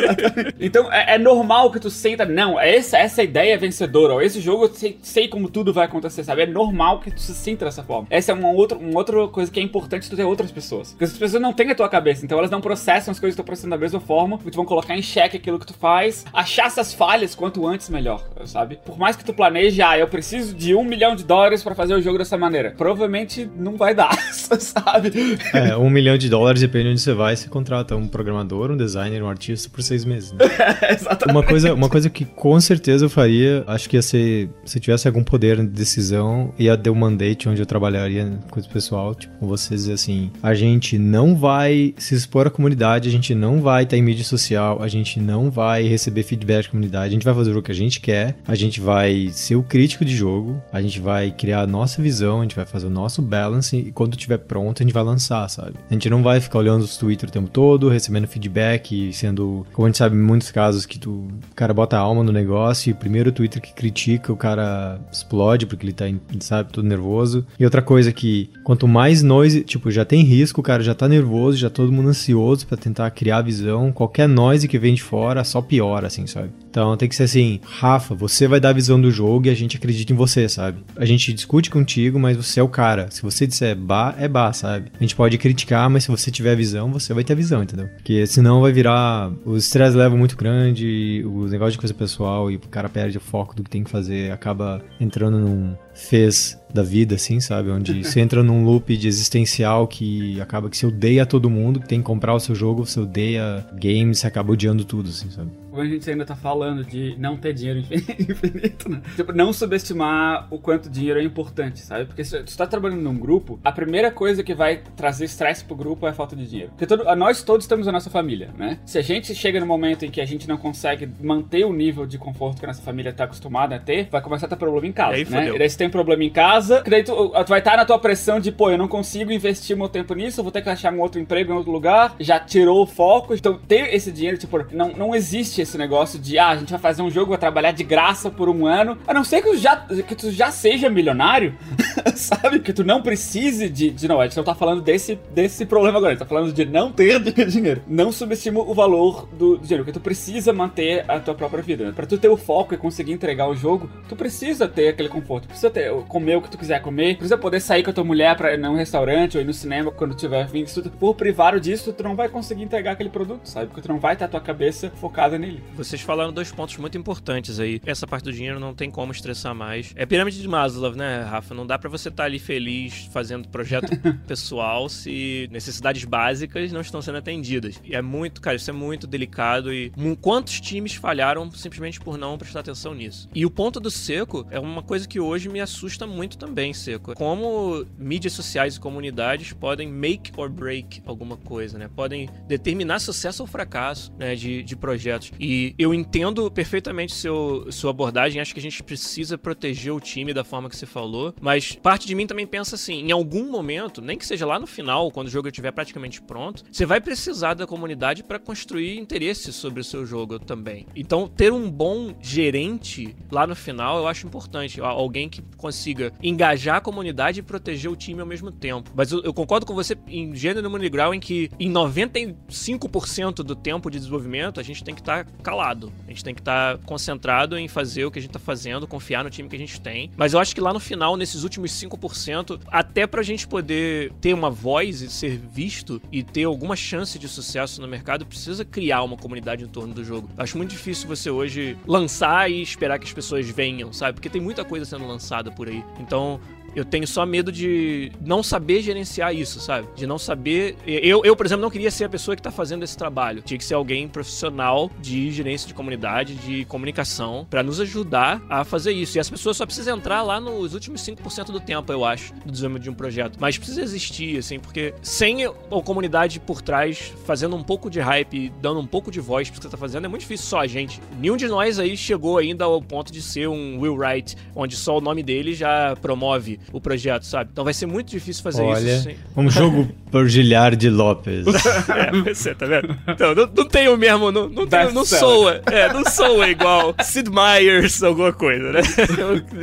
então é, é, normal que tu senta, não, essa, essa ideia é vencedora, ou esse jogo eu sei, sei, como tudo vai acontecer, sabe? É normal que tu se sinta dessa forma. Essa é uma outra, uma outra coisa que é importante tu ter outras pessoas. Porque as pessoas não têm a tua cabeça, então elas não processam as coisas que tu processando da mesma forma, e tu vão colocar em xeque aquilo que tu faz, achar essas falhas quanto antes melhor, sabe? Por mais que tu planeje, ah, eu preciso de um milhão de dólares para fazer o jogo dessa maneira. Provavelmente não vai dar, sabe? É, um milhão de dólares, depende de onde você vai, você contrata um programador, um designer, um artista por seis meses. Né? exatamente. Uma coisa, uma coisa que com certeza eu faria, acho que ia ser, se tivesse algum poder de decisão, ia ter um mandate onde eu trabalharia com o pessoal, tipo, com vocês assim, a gente não vai se expor à comunidade, a gente não vai estar em mídia social, a gente não vai receber feedback da comunidade, a gente vai fazer o que a gente quer, a gente vai ser o crítico de jogo, a gente vai criar a nossa visão, a gente vai fazer o nosso balance e quando tiver pronto a gente vai lançar, sabe? A gente não vai ficar olhando os Twitter o tempo todo, recebendo feedback e sendo, como a gente sabe em muitos casos que tu, o cara bota a alma no negócio e o primeiro Twitter que critica, o cara explode porque ele tá, sabe, todo nervoso. E outra coisa que quanto mais noise, tipo, já tem risco, o cara já tá nervoso, já todo mundo ansioso para tentar criar a visão, qualquer noise que vem de fora só piora, assim, sabe? Então tem que ser assim, Rafa, você vai dar a visão do jogo e a gente acredita em você, sabe? A gente discute contigo, mas você é o cara. Se você disser bar, é bar, sabe? A gente pode criticar, mas se você tiver a visão, você vai ter a visão, entendeu? Porque senão vai virar. O estresse leva muito grande, o negócio de coisa pessoal e o cara perde o foco do que tem que fazer, acaba entrando num fez da vida, assim, sabe? Onde você entra num loop de existencial que acaba que você odeia todo mundo, que tem que comprar o seu jogo, você odeia games, você acaba odiando tudo, assim, sabe? A gente ainda tá falando de não ter dinheiro infinito, né? Tipo, não subestimar o quanto dinheiro é importante, sabe? Porque se tu tá trabalhando num grupo, a primeira coisa que vai trazer estresse pro grupo é a falta de dinheiro. Porque todo, nós todos temos a nossa família, né? Se a gente chega no momento em que a gente não consegue manter o nível de conforto que a nossa família tá acostumada a ter, vai começar a ter problema em casa, e aí, né? Fodeu. E daí se tem problema em casa, que daí tu, tu vai estar tá na tua pressão de, pô, eu não consigo investir meu tempo nisso, eu vou ter que achar um outro emprego em outro lugar, já tirou o foco. Então, ter esse dinheiro, tipo, não, não existe esse negócio de, ah, a gente vai fazer um jogo, vai trabalhar de graça por um ano, a não ser que já, que tu já seja milionário, sabe? Que tu não precise de, de. Não, a gente não tá falando desse, desse problema agora, a gente tá falando de não ter dinheiro. Não subestima o valor do dinheiro, porque tu precisa manter a tua própria vida. Né? Pra tu ter o foco e conseguir entregar o jogo, tu precisa ter aquele conforto, precisa ter, comer o que tu quiser comer, precisa poder sair com a tua mulher pra ir num restaurante ou ir no cinema quando tiver vindo. Se tu for privado disso, tu não vai conseguir entregar aquele produto, sabe? Porque tu não vai ter a tua cabeça focada nele. Vocês falaram dois pontos muito importantes aí. Essa parte do dinheiro não tem como estressar mais. É pirâmide de Maslow, né, Rafa? Não dá para você estar tá ali feliz fazendo projeto pessoal se necessidades básicas não estão sendo atendidas. E é muito, cara, isso é muito delicado e quantos times falharam simplesmente por não prestar atenção nisso. E o ponto do Seco é uma coisa que hoje me assusta muito também, Seco. Como mídias sociais e comunidades podem make or break alguma coisa, né? Podem determinar sucesso ou fracasso, né, de, de projetos. E eu entendo perfeitamente seu, sua abordagem, acho que a gente precisa proteger o time da forma que você falou, mas parte de mim também pensa assim, em algum momento, nem que seja lá no final, quando o jogo estiver praticamente pronto, você vai precisar da comunidade para construir interesse sobre o seu jogo também. Então, ter um bom gerente lá no final, eu acho importante, alguém que consiga engajar a comunidade e proteger o time ao mesmo tempo. Mas eu, eu concordo com você em gênero no Grau em que em 95% do tempo de desenvolvimento a gente tem que estar tá calado. A gente tem que estar tá concentrado em fazer o que a gente está fazendo, confiar no time que a gente tem. Mas eu acho que lá no final, nesses últimos 5%, até pra gente poder ter uma voz e ser visto e ter alguma chance de sucesso no mercado, precisa criar uma comunidade em torno do jogo. Acho muito difícil você hoje lançar e esperar que as pessoas venham, sabe? Porque tem muita coisa sendo lançada por aí. Então, eu tenho só medo de não saber gerenciar isso, sabe? De não saber. Eu, eu, por exemplo, não queria ser a pessoa que tá fazendo esse trabalho. Tinha que ser alguém profissional de gerência de comunidade, de comunicação, para nos ajudar a fazer isso. E as pessoas só precisam entrar lá nos últimos 5% do tempo, eu acho, do desenvolvimento de um projeto. Mas precisa existir, assim, porque sem a comunidade por trás, fazendo um pouco de hype, dando um pouco de voz pro que você tá fazendo, é muito difícil só a gente. Nenhum de nós aí chegou ainda ao ponto de ser um Will Wright, onde só o nome dele já promove o projeto, sabe? Então vai ser muito difícil fazer Olha, isso. Olha, um jogo por de Lopes. é, você tá vendo? Então, não, não tem o mesmo, não, não, tem, não soa, é, não soa igual Sid Meier's alguma coisa, né?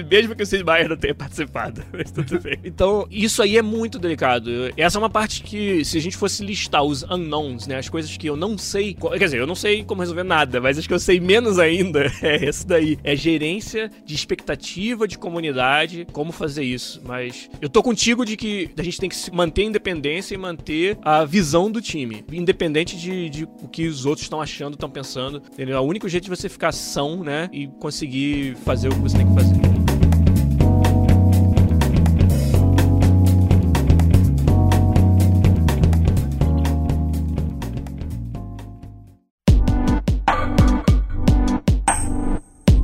Mesmo que o Sid Meier não tenha participado, mas tudo bem. Então, isso aí é muito delicado. Essa é uma parte que, se a gente fosse listar os unknowns, né, as coisas que eu não sei, quer dizer, eu não sei como resolver nada, mas as que eu sei menos ainda é esse daí. É gerência de expectativa de comunidade, como fazer isso isso, mas eu tô contigo de que a gente tem que manter a independência e manter a visão do time, independente de, de o que os outros estão achando, estão pensando. Entendeu? É o único jeito de você ficar são, né, e conseguir fazer o que você tem que fazer.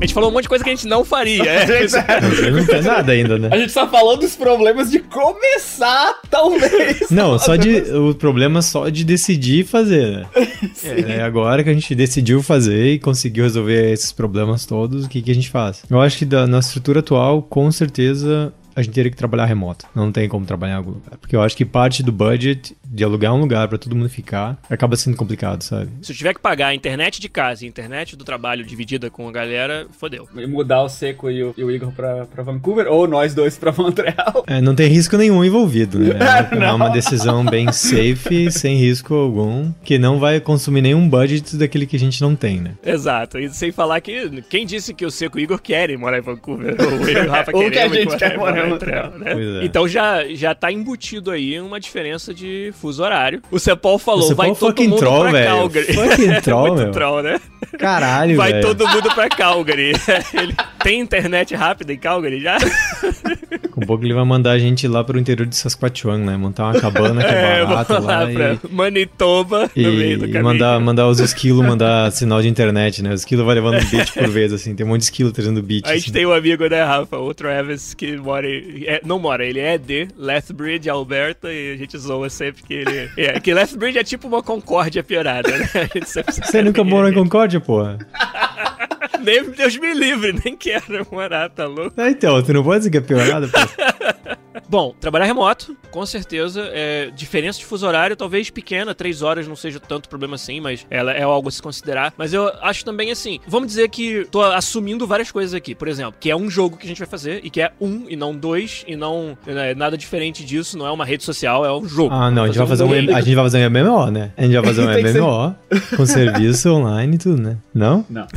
A gente falou um monte de coisa que a gente não faria. É. Não, não fez nada ainda, né? A gente só falou dos problemas de começar, talvez. Não, só de. O problema só de decidir fazer, né? É, agora que a gente decidiu fazer e conseguiu resolver esses problemas todos, o que, que a gente faz? Eu acho que da, na estrutura atual, com certeza, a gente teria que trabalhar remoto. Não tem como trabalhar em algum lugar. Porque eu acho que parte do budget de alugar um lugar para todo mundo ficar, acaba sendo complicado, sabe? Se eu tiver que pagar a internet de casa e a internet do trabalho dividida com a galera, fodeu. E mudar o Seco e o, e o Igor pra, pra Vancouver, ou nós dois pra Montreal. É, não tem risco nenhum envolvido, né? É, é uma decisão bem safe, sem risco algum, que não vai consumir nenhum budget daquele que a gente não tem, né? Exato. E sem falar que quem disse que o Seco e o Igor querem morar em Vancouver? Ou eu e o Rafa ou que a gente quer morar Montreal, né? É. Então já, já tá embutido aí uma diferença de fuso horário. O Cepol falou, o vai todo mundo troll, pra véio. Calgary. Fucking troll, Muito meu. troll, né? Caralho, Vai velho. todo mundo pra Calgary. Ele tem internet rápida em Calgary já? Com um pouco ele vai mandar a gente lá pro interior de Saskatchewan, né? Montar uma cabana que é barata vamos lá, lá pra e... Manitoba, E, no meio do e caminho. mandar, mandar os esquilos mandar sinal de internet, né? Os esquilos vai levando beat por vez, assim. Tem um monte de esquilo trazendo beat. A gente assim. tem um amigo, né, Rafa? O Travis, que mora em, é, não mora, ele é de Lethbridge, Alberta, e a gente zoa sempre que ele... É, que Lethbridge é tipo uma concórdia piorada, né? Você nunca morou em Concórdia, porra? Nem Deus me livre, nem quero morar, tá louco? Ah, então, tu não pode dizer que é piorada, pô. Bom, trabalhar remoto, com certeza. É, diferença de fuso horário, talvez pequena, três horas não seja tanto problema assim, mas ela é algo a se considerar. Mas eu acho também assim, vamos dizer que tô assumindo várias coisas aqui. Por exemplo, que é um jogo que a gente vai fazer e que é um e não dois e não é nada diferente disso, não é uma rede social, é um jogo. Ah, não, a gente vai fazer um, game. a gente vai fazer um MMO, né? A gente vai fazer um que ser- MMO com serviço online e tudo, né? Não? Não.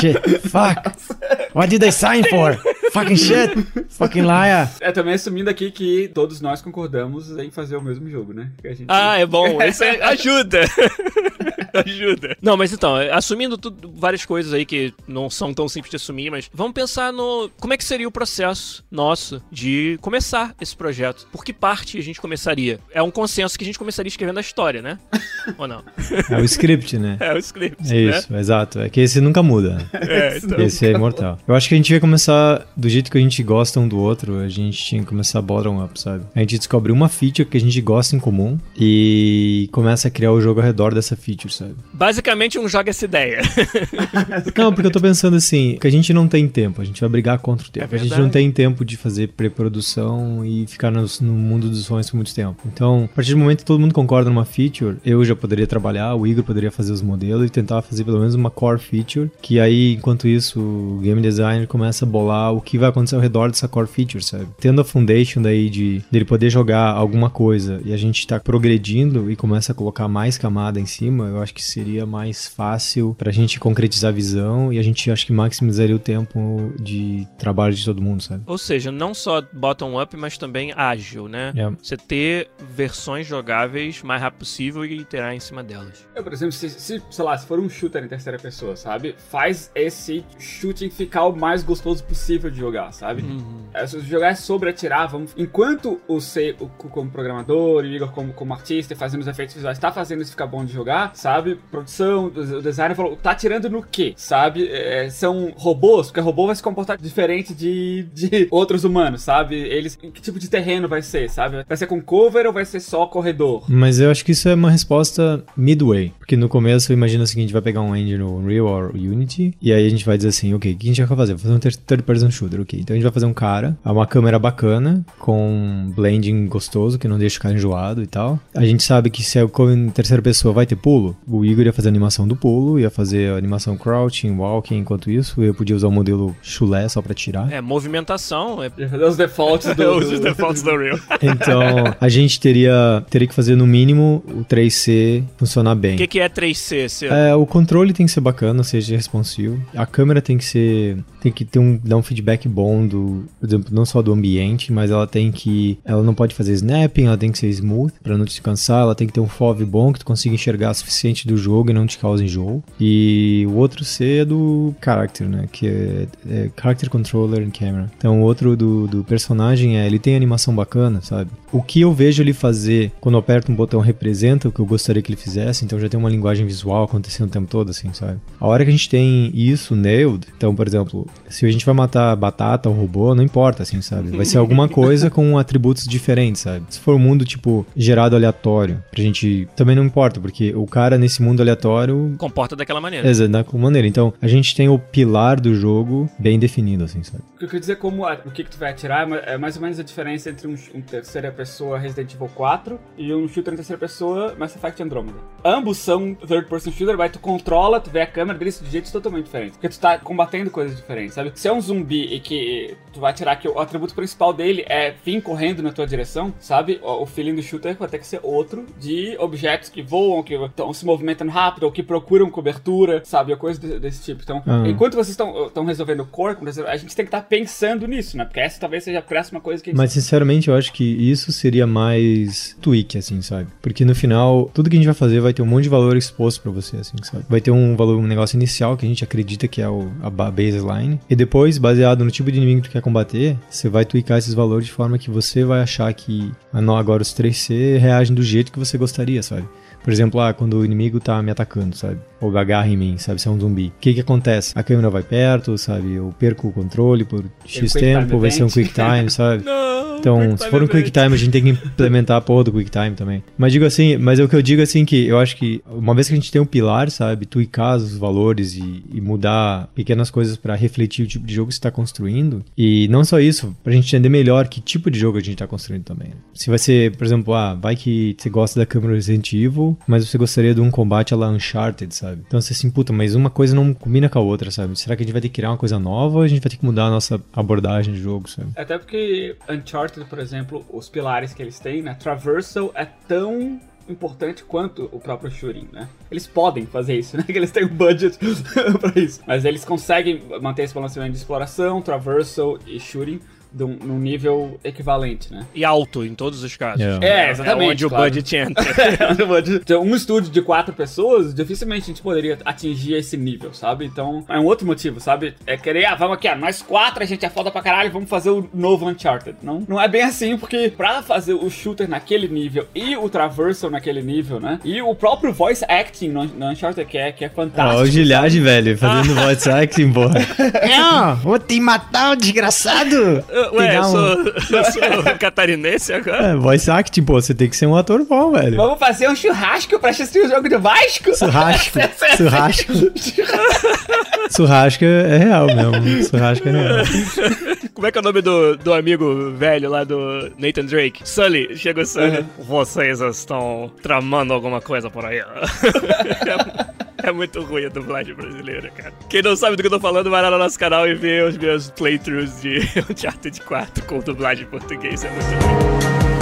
Shit, fuck. What did I sign for? Fucking shit. Fucking liar. É também assumindo aqui que todos nós concordamos em fazer o mesmo jogo, né? Que a gente... Ah, é bom. Isso é- ajuda. ajuda. Não, mas então, assumindo tudo, várias coisas aí que não são tão simples de assumir, mas vamos pensar no como é que seria o processo nosso de começar esse projeto. Por que parte a gente começaria? É um consenso que a gente começaria escrevendo a história, né? Ou não? É o script, né? É o script, É né? isso, exato. É que esse nunca muda. É, então. Esse é imortal. Eu acho que a gente vai começar do jeito que a gente gosta um do outro. A gente tinha que começar bottom up, sabe? A gente descobre uma feature que a gente gosta em comum e começa a criar o jogo ao redor dessa feature, sabe? Basicamente um joga essa ideia. Não, porque eu tô pensando assim, que a gente não tem tempo, a gente vai brigar contra o tempo. É a gente não tem tempo de fazer pré-produção e ficar nos- no, mundo dos sonhos por muito tempo. Então, a partir do momento que todo mundo concorda numa feature, eu já poderia trabalhar, o Igor poderia fazer os modelos e tentar fazer pelo menos uma core feature, que aí, enquanto isso, o game designer começa a bolar o que vai acontecer ao redor dessa core feature, sabe? Tendo a foundation daí de dele poder jogar alguma coisa e a gente tá progredindo e começa a colocar mais camada em cima, eu acho que seria mais fácil pra gente concretizar a visão e a gente acho que maximizaria o tempo de trabalho de todo mundo, sabe? Ou seja, não só bottom-up, mas também ágil, né? É. Você ter versões jogáveis o mais rápido possível e iterar em cima delas. Eu, por exemplo, se, se, sei lá, se for um shooter em terceira pessoa, sabe? Faz esse shooting ficar o mais gostoso possível de jogar, sabe? É, se jogar é sobre atirar, vamos. Enquanto o C, o, como programador, e o Igor como, como artista e fazendo os efeitos visuais, tá fazendo isso ficar bom de jogar, sabe? Produção, o designer falou, tá atirando no quê? Sabe? É, são robôs, porque robô vai se comportar diferente de, de outros humanos, sabe? Eles. Que tipo de terreno vai ser, sabe? Vai ser com cover ou vai ser só corredor? Mas eu acho que isso é uma resposta midway. Porque no começo, imagina o seguinte: a gente vai pegar um engine no Unreal ou Unity, e aí a gente vai dizer assim, ok, o que a gente vai fazer? Vou fazer um third- third person shooter, Então a gente vai fazer um cara, uma câmera bacana, com um blending gostoso, que não deixa o cara enjoado e tal. A gente sabe que se é o em terceira pessoa vai ter pulo, o Igor ia fazer a animação do pulo, ia fazer a animação crouching, walking, enquanto isso, eu podia usar o modelo chulé só pra tirar. É, movimentação, é fazer os defaults do. os defaults do Real. Então, a gente teria, teria que fazer no mínimo o 3C funcionar bem. O que, que é 3C? Cê? É, o controle tem que ser bacana, seja responsivo. A câmera tem que ser. Tem que ter um, dar um feedback bom do. Por exemplo, não só do ambiente, mas ela tem que. Ela não pode fazer snapping, ela tem que ser smooth pra não te cansar. Ela tem que ter um FOV bom que tu consiga enxergar o suficiente do jogo e não te cause enjoo. E o outro C é do character, né? Que é, é Character Controller and Camera. Então o outro do, do personagem é. Ele tem animação bacana, sabe? O que eu vejo ele fazer quando eu aperto um botão representa o que eu gostaria que ele fizesse, então já tem uma linguagem visual acontecendo o tempo todo, assim, sabe? A hora que a gente tem isso nailed, então, por exemplo, se a gente vai matar batata ou robô, não importa, assim, sabe? Vai ser alguma coisa com atributos diferentes, sabe? Se for um mundo, tipo, gerado aleatório, pra gente. Também não importa, porque o cara nesse mundo aleatório. Comporta daquela maneira. Exato, da maneira. Então, a gente tem o pilar do jogo bem definido, assim, sabe? O que eu quero dizer como a- o que, que tu vai atirar é é mais ou menos a diferença entre um, um terceira pessoa Resident Evil 4 e um shooter em terceira pessoa Mass Effect Andromeda. Ambos são third person shooter, mas tu controla, tu vê a câmera deles de jeitos totalmente diferentes. Porque tu tá combatendo coisas diferentes, sabe? Se é um zumbi e que tu vai atirar que o atributo principal dele é vir correndo na tua direção, sabe? O, o feeling do shooter vai ter que ser outro de objetos que voam, que estão se movimentando rápido, ou que procuram cobertura, sabe? Ou coisa de- desse tipo. Então, Ah. enquanto vocês estão resolvendo o vocês- a gente tem que estar pensando nisso, né? Porque essa talvez seja a próxima coisa que a gente Mas sinceramente eu acho que isso seria mais tweak, assim, sabe? Porque no final, tudo que a gente vai fazer vai ter um monte de valor exposto pra você, assim, sabe? Vai ter um valor, um negócio inicial que a gente acredita que é o, a ba- baseline. E depois, baseado no tipo de inimigo que tu quer combater, você vai tweakar esses valores de forma que você vai achar que ah, não, agora os 3C reagem do jeito que você gostaria, sabe? Por exemplo, ah, quando o inimigo tá me atacando, sabe? Ou agarra em mim, sabe? Se é um zumbi. O que que acontece? A câmera vai perto, sabe? Eu perco o controle por X tempo, vai ser um quick time, sabe? Não, Então, se for um Event. Quick Time, a gente tem que implementar a porra do Quick Time também. Mas digo assim, mas é o que eu digo assim que eu acho que uma vez que a gente tem um pilar, sabe, tweakar os valores e, e mudar pequenas coisas pra refletir o tipo de jogo que você tá construindo. E não só isso, pra gente entender melhor que tipo de jogo a gente tá construindo também. Se vai ser, por exemplo, ah, vai que você gosta da câmera Resident Evil, mas você gostaria de um combate a la Uncharted, sabe? Então você assim, puta, mas uma coisa não combina com a outra, sabe? Será que a gente vai ter que criar uma coisa nova ou a gente vai ter que mudar a nossa abordagem de jogo, sabe? Até porque Uncharted, por exemplo, os pilares que eles têm, né? Traversal é tão importante quanto o próprio shooting, né? Eles podem fazer isso, né? Que eles têm o budget pra isso. Mas eles conseguem manter esse balanceamento de exploração, traversal e shooting num, num nível equivalente, né? E alto em todos os casos. É. É, exatamente, É onde claro. o budget entra. então, um estúdio de quatro pessoas, dificilmente a gente poderia atingir esse nível, sabe? Então, é um outro motivo, sabe? É querer, ah, vamos aqui, ah, nós quatro, a gente é foda pra caralho, vamos fazer o novo Uncharted. Não, não é bem assim, porque pra fazer o shooter naquele nível e o traversal naquele nível, né? E o próprio voice acting no, no Uncharted, que é, que é Ah, fantástico. o Gilhage, velho, fazendo voice acting, porra. Não, vou te matar, o desgraçado! Ué, eu um- sou, eu sou catarinense agora? É, voice acting, pô, você tem que ser um ator bom, velho. Vamos fazer um churrasco pra assistir o jogo do Vasco? Churrasco, churrasco. Churrasco é real mesmo. Churrasco é real. Como é que é o nome do, do amigo velho lá do Nathan Drake? Sully. Chega o Sully. Vocês estão tramando alguma coisa por aí. É muito ruim a dublagem brasileira, cara. Quem não sabe do que eu tô falando, vai lá no nosso canal e vê os meus playthroughs de Uncharted 4 com dublagem em português. É muito ruim.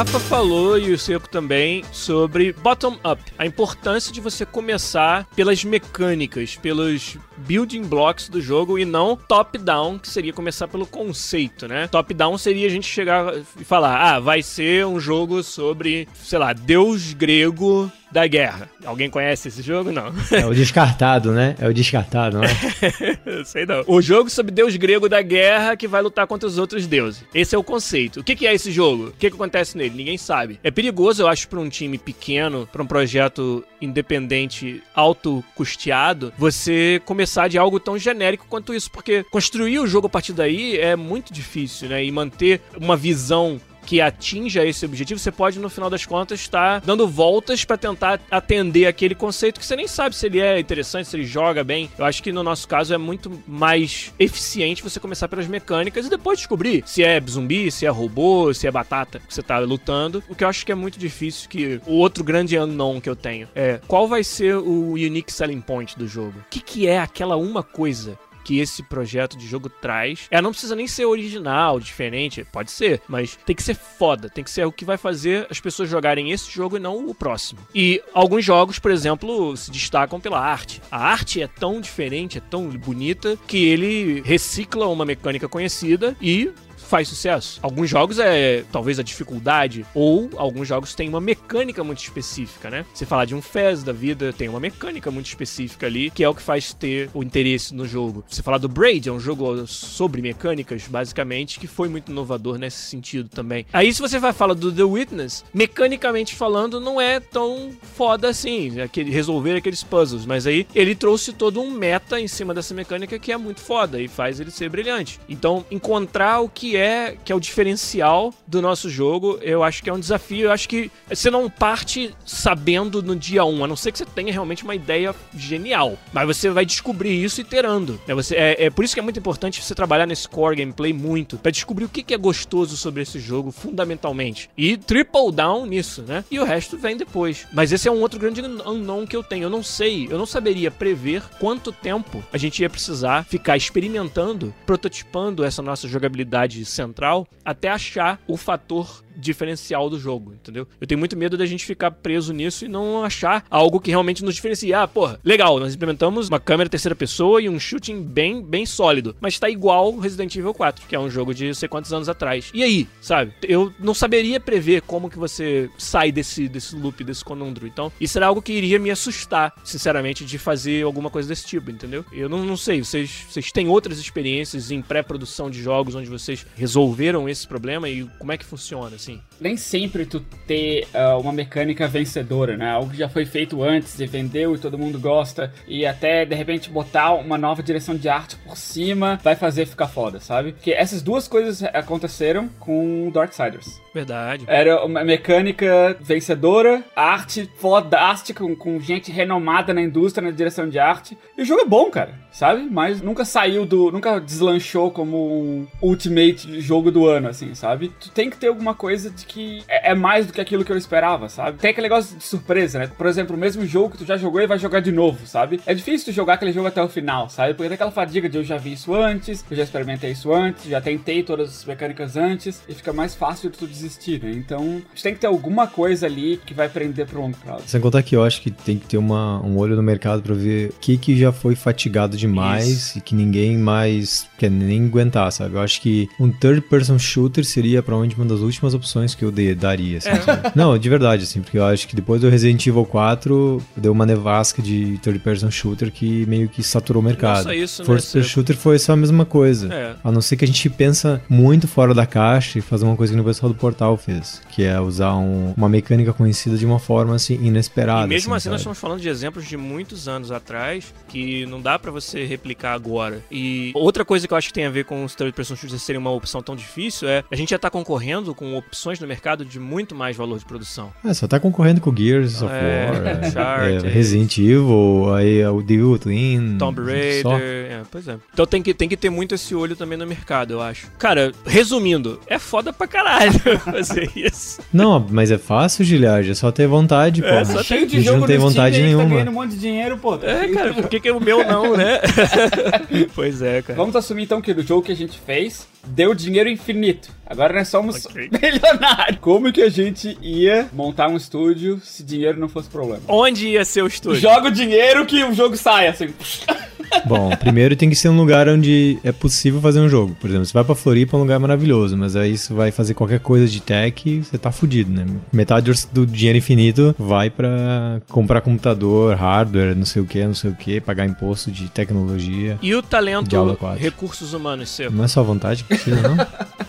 Rafa falou e o Seco também sobre bottom up, a importância de você começar pelas mecânicas, pelos building blocks do jogo e não top down, que seria começar pelo conceito, né? Top down seria a gente chegar e falar: "Ah, vai ser um jogo sobre, sei lá, deus grego da guerra. Alguém conhece esse jogo? Não. É o descartado, né? É o descartado, né? Sei não. O jogo sobre deus grego da guerra que vai lutar contra os outros deuses. Esse é o conceito. O que, que é esse jogo? O que, que acontece nele? Ninguém sabe. É perigoso, eu acho, pra um time pequeno, pra um projeto independente, autocusteado, você começar de algo tão genérico quanto isso. Porque construir o jogo a partir daí é muito difícil, né? E manter uma visão que atinja esse objetivo, você pode, no final das contas, estar dando voltas pra tentar atender aquele conceito que você nem sabe se ele é interessante, se ele joga bem. Eu acho que no nosso caso é muito mais eficiente você começar pelas mecânicas e depois descobrir se é zumbi, se é robô, se é batata que você tá lutando. O que eu acho que é muito difícil, que o outro grande unknown que eu tenho é qual vai ser o unique selling point do jogo? O que, que é aquela uma coisa que esse projeto de jogo traz. Ela não precisa nem ser original, diferente, pode ser, mas tem que ser foda, tem que ser o que vai fazer as pessoas jogarem esse jogo e não o próximo. E alguns jogos, por exemplo, se destacam pela arte. A arte é tão diferente, é tão bonita, que ele recicla uma mecânica conhecida e faz sucesso. Alguns jogos é talvez a dificuldade, ou alguns jogos têm uma mecânica muito específica, né? Você falar de um Fez da vida, tem uma mecânica muito específica ali, que é o que faz ter o interesse no jogo. Você falar do Braid, é um jogo sobre mecânicas, basicamente, que foi muito inovador nesse sentido também. Aí se você vai falar do The Witness, mecanicamente falando, não é tão foda assim, aquele, resolver aqueles puzzles, mas aí ele trouxe todo um meta em cima dessa mecânica que é muito foda e faz ele ser brilhante. Então, encontrar o que é que é o diferencial do nosso jogo, eu acho que é um desafio. Eu acho que você não parte sabendo no dia 1, a não ser que você tenha realmente uma ideia genial. Mas você vai descobrir isso iterando. É, você, é, é por isso que é muito importante você trabalhar nesse core gameplay muito, para descobrir o que, que é gostoso sobre esse jogo, fundamentalmente. E triple down nisso, né? E o resto vem depois. Mas esse é um outro grande unknown que eu tenho. Eu não sei, eu não saberia prever quanto tempo a gente ia precisar ficar experimentando, prototipando essa nossa jogabilidade central até achar o fator diferencial do jogo, entendeu? Eu tenho muito medo da gente ficar preso nisso e não achar algo que realmente nos diferencie. Ah, porra, legal, nós implementamos uma câmera terceira pessoa e um shooting bem, bem sólido, mas tá igual Resident Evil 4, que é um jogo de não sei quantos anos atrás. E aí, sabe? Eu não saberia prever como que você sai desse, desse loop, desse conundro. Então, isso era algo que iria me assustar, sinceramente, de fazer alguma coisa desse tipo, entendeu? Eu não, não sei, vocês, vocês têm outras experiências em pré-produção de jogos onde vocês resolveram esse problema e como é que funciona, assim? Nem sempre tu ter uh, uma mecânica vencedora, né? Algo que já foi feito antes e vendeu e todo mundo gosta, e até de repente botar uma nova direção de arte por cima vai fazer ficar foda, sabe? Porque essas duas coisas aconteceram com Darksiders. Verdade. Era uma mecânica vencedora, arte fodástica, com, com gente renomada na indústria, na direção de arte. E o jogo é bom, cara, sabe? Mas nunca saiu do. Nunca deslanchou como um ultimate jogo do ano, assim, sabe? Tu tem que ter alguma coisa de que é, é mais do que aquilo que eu esperava, sabe? Tem aquele negócio de surpresa, né? Por exemplo, o mesmo jogo que tu já jogou e vai jogar de novo, sabe? É difícil tu jogar aquele jogo até o final, sabe? Porque tem aquela fadiga de eu já vi isso antes, eu já experimentei isso antes, já tentei todas as mecânicas antes, e fica mais fácil de tu desistir, né? Então, tu tem que ter alguma coisa ali que vai prender pro longo prazo. Sem contar que eu acho que tem que ter uma, um olho no mercado pra ver o que, que já foi fatigado demais Isso. e que ninguém mais quer nem aguentar, sabe? Eu acho que um third person shooter seria provavelmente uma das últimas opções que eu de- daria, assim, sabe? Não, de verdade, assim, porque eu acho que depois do Resident Evil 4, deu uma nevasca de third-person shooter que meio que saturou o mercado. isso, né, person Seco? shooter foi só a mesma coisa. É. A não ser que a gente pensa muito fora da caixa e fazer uma coisa que o pessoal do Portal fez, que é usar um- uma mecânica conhecida de uma forma, assim, inesperada. E mesmo assim, nós sabe? estamos falando de exemplos de muitos anos atrás que não dá pra você replicar agora. E outra coisa que eu acho que tem a ver com os third person shooters serem uma opção tão difícil é a gente já tá concorrendo com opções no mercado de muito mais valor de produção. É, só tá concorrendo com Gears of É, War, é, Uncharted. é, Resident Evil, aí é o Devil Twin. Tomb Raider, só. é, pois é. Então tem que, tem que ter muito esse olho também no mercado, eu acho. Cara, resumindo, é foda pra caralho fazer isso. Não, mas é fácil, Giliard, é só ter vontade, É, pô. só A Cheio de gente jogo não tem Steam vontade que nenhuma. Tá ganhando um monte de dinheiro, pô. tá É, cara, por que, que o meu não, né? pois é, cara. Vamos assumir então que o jogo que a gente fez deu dinheiro infinito. Agora nós somos Ok. milionários. Como que a gente ia montar um estúdio se dinheiro não fosse problema? Onde ia ser o estúdio? Joga o dinheiro que o jogo saia, assim. Bom, primeiro tem que ser um lugar onde é possível fazer um jogo. Por exemplo, você vai pra Floripa, é um lugar maravilhoso, mas aí você vai fazer qualquer coisa de tech, você tá fudido, né? Metade do dinheiro infinito vai pra comprar computador, hardware, não sei o que, não sei o que, pagar imposto de tecnologia. E o talento, recursos humanos, seu? Não é só vontade que precisa, não?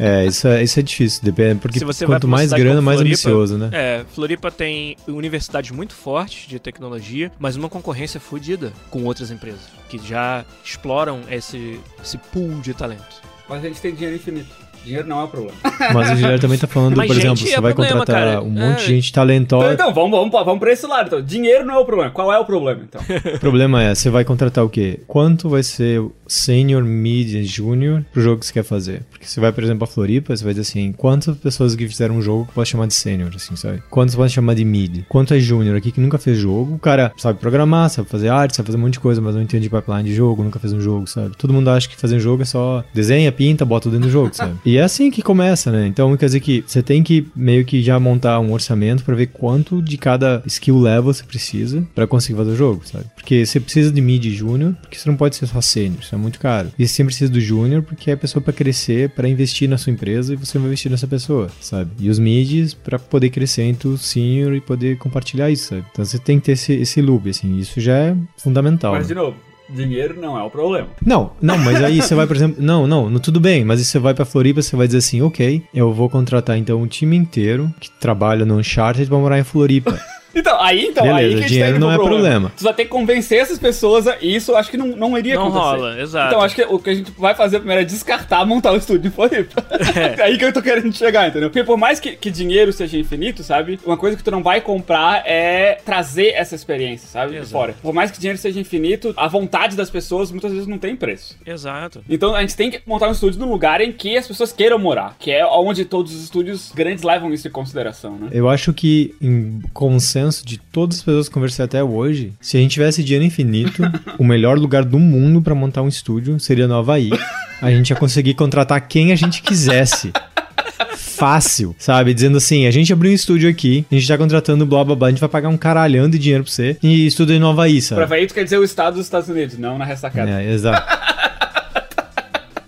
É, isso é, isso é difícil, depende, porque quanto mais grana, mais Floripa, ambicioso, né? É, Floripa tem universidades muito fortes de tecnologia, mas uma concorrência fodida com outras empresas que já exploram esse, esse pool de talento. Mas a gente tem dinheiro infinito. Dinheiro não é o problema. Mas o Guilherme também tá falando, Mas por exemplo, gente, você é vai problema, contratar cara. um monte É. de gente talentosa. Então, vamos, vamos, vamos pra esse lado. Então. Dinheiro não é o problema. Qual é o problema, então? O problema é, você vai contratar o quê? Quanto vai ser o senior, mid e junior pro jogo que você quer fazer? Porque você vai, por exemplo, a Floripa, você vai dizer assim, quantas pessoas que fizeram um jogo que pode chamar de senior, assim, sabe? Quantos pode chamar de mid? Quanto é junior aqui que nunca fez jogo? O cara sabe programar, sabe fazer arte, sabe fazer um monte de coisa, mas não entende pipeline de jogo, nunca fez um jogo, sabe? Todo mundo acha que fazer um jogo é só desenha, pinta, bota tudo dentro do jogo, sabe? E é assim que começa, né? Então, quer dizer que você tem que meio que já montar um orçamento pra ver quanto de cada skill level você precisa pra conseguir fazer o jogo, sabe? Porque você precisa de mid e júnior, porque você não pode ser só sênior, isso é muito caro. E você sempre precisa do júnior, porque é a pessoa pra crescer, pra investir na sua empresa e você vai investir nessa pessoa, sabe? E os mids pra poder crescer entre o senior e poder compartilhar isso, sabe? Então você tem que ter esse, esse loop, assim, isso já é fundamental. Mas, né? de novo, dinheiro não é o problema. Não, não, mas aí você vai, por exemplo, não, não, não, tudo bem, mas você vai pra Floripa, você vai dizer assim, ok, eu vou contratar então um time inteiro que trabalha no Uncharted pra morar em Floripa. Então, aí, então, Beleza, aí que a gente dinheiro tem não um é problema. Tu vai ter que convencer essas pessoas a isso, eu acho que não, não iria Não acontecer. rola, exato. Então, acho que o que a gente vai fazer primeiro é descartar montar o estúdio em Floripa. É. aí que eu tô querendo chegar, entendeu? Porque por mais que, que dinheiro seja infinito, sabe? Uma coisa que tu não vai comprar é trazer essa experiência, sabe? De Exato. fora. Por mais que dinheiro seja infinito, a vontade das pessoas muitas vezes não tem preço. Exato. Então a gente tem que montar um estúdio num lugar em que as pessoas queiram morar, que é onde todos os estúdios grandes levam isso em consideração, né? Eu acho que, em consenso de todas as pessoas que conversei até hoje, se a gente tivesse dinheiro infinito, o melhor lugar do mundo pra montar um estúdio seria no Havaí. A gente ia conseguir contratar quem a gente quisesse. Fácil, sabe? Dizendo assim, a gente abriu um estúdio aqui, a gente tá contratando blá blá blá, a gente vai pagar um caralhão de dinheiro pra você e estuda em no Havaí, Pra sabe? Havaí tu quer dizer o estado dos Estados Unidos, não na ressacada. É, exato.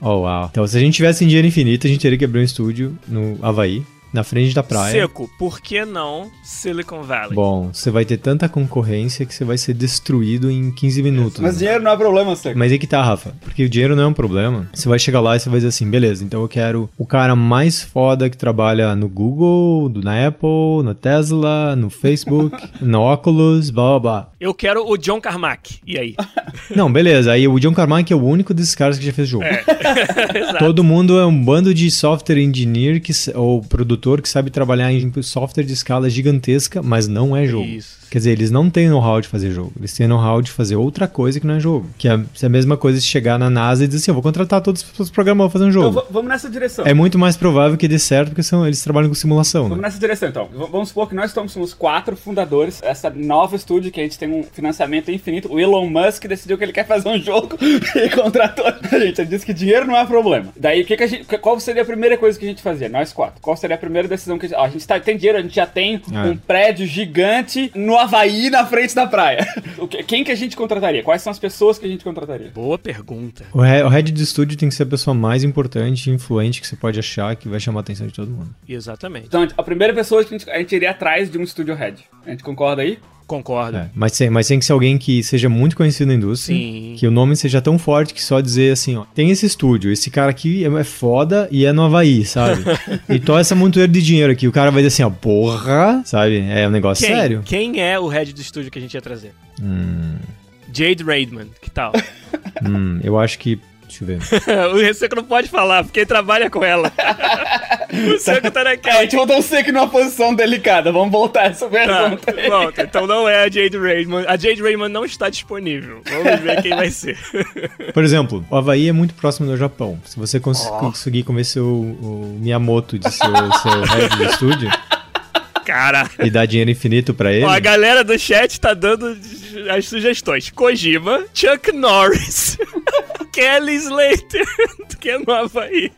Oh, uau. Então, se a gente tivesse dinheiro infinito, a gente teria que abrir um estúdio no Havaí, na frente da praia. Seco, por que não Silicon Valley? Bom, você vai ter tanta concorrência que você vai ser destruído em 15 minutos. Mas né? dinheiro não é problema, Seco. Mas aí que tá, Rafa. Porque o dinheiro não é um problema. Você vai chegar lá e você vai dizer assim, beleza, então eu quero o cara mais foda que trabalha no Google, do- na Apple, na Tesla, no Facebook, no Oculus, blá blá blá. Eu quero o John Carmack. E aí? Não, beleza. Aí o John Carmack é o único desses caras que já fez jogo. Exato. Todo mundo é um bando de software engineer que, ou produtor que sabe trabalhar em software de escala gigantesca, mas não é jogo. Isso. Quer dizer, eles não têm know-how de fazer jogo. Eles têm know-how de fazer outra coisa que não é jogo. Que é é a mesma coisa de chegar na NASA e dizer assim, eu vou contratar todos os programadores fazer um Então jogo. v- vamos nessa direção. É muito mais provável que dê certo porque são, eles trabalham com simulação, Vamos né? nessa direção, então. Vamos supor que nós estamos somos quatro fundadores dessa nova estúdio que a gente tem um financiamento infinito. O Elon Musk decidiu que ele quer fazer um jogo e contratou a gente. Ele disse que dinheiro não é problema. Daí, o que, que a gente, qual seria a primeira coisa que a gente fazia? Nós quatro. Qual seria a primeira decisão que a gente... Ó, a gente tá- tem dinheiro, a gente já tem É. um prédio gigante no Havaí na frente da praia. Quem que a gente contrataria? Quais são as pessoas que a gente contrataria? Boa pergunta. O head de estúdio tem que ser a pessoa mais importante e influente que você pode achar que vai chamar a atenção de todo mundo. Exatamente. Então, a primeira pessoa que a gente, a gente iria atrás de um estúdio head. A gente concorda aí? Concordo. É, mas, tem, mas tem que ser alguém que seja muito conhecido na indústria. Sim. Que o nome seja tão forte que só dizer assim, ó, tem esse estúdio, esse cara aqui é é foda e é no Havaí, sabe? e toda essa montoeira de dinheiro aqui, o cara vai dizer assim, ó, porra, sabe? É um negócio Quem? sério. Quem é o head do estúdio que a gente ia trazer? Hum, Jade Raidman, que tal? hum, eu acho que, deixa eu ver. o Seco não pode falar, porque ele trabalha com ela. o Seco tá É, a gente botou o Seco numa posição delicada. Vamos voltar essa Tá, pergunta. aí. volta. Então não é a Jade Raymond. A Jade Raymond não está disponível. Vamos ver quem vai ser. Por exemplo, o Havaí é muito próximo do Japão. Se você cons- conseguir convencer o, o Miyamoto de ser o seu head de estúdio Cara. e dar dinheiro infinito pra ele, Ó, a galera do chat tá dando as sugestões. Kojima, Chuck Norris, Kelly Slater, que é no Havaí.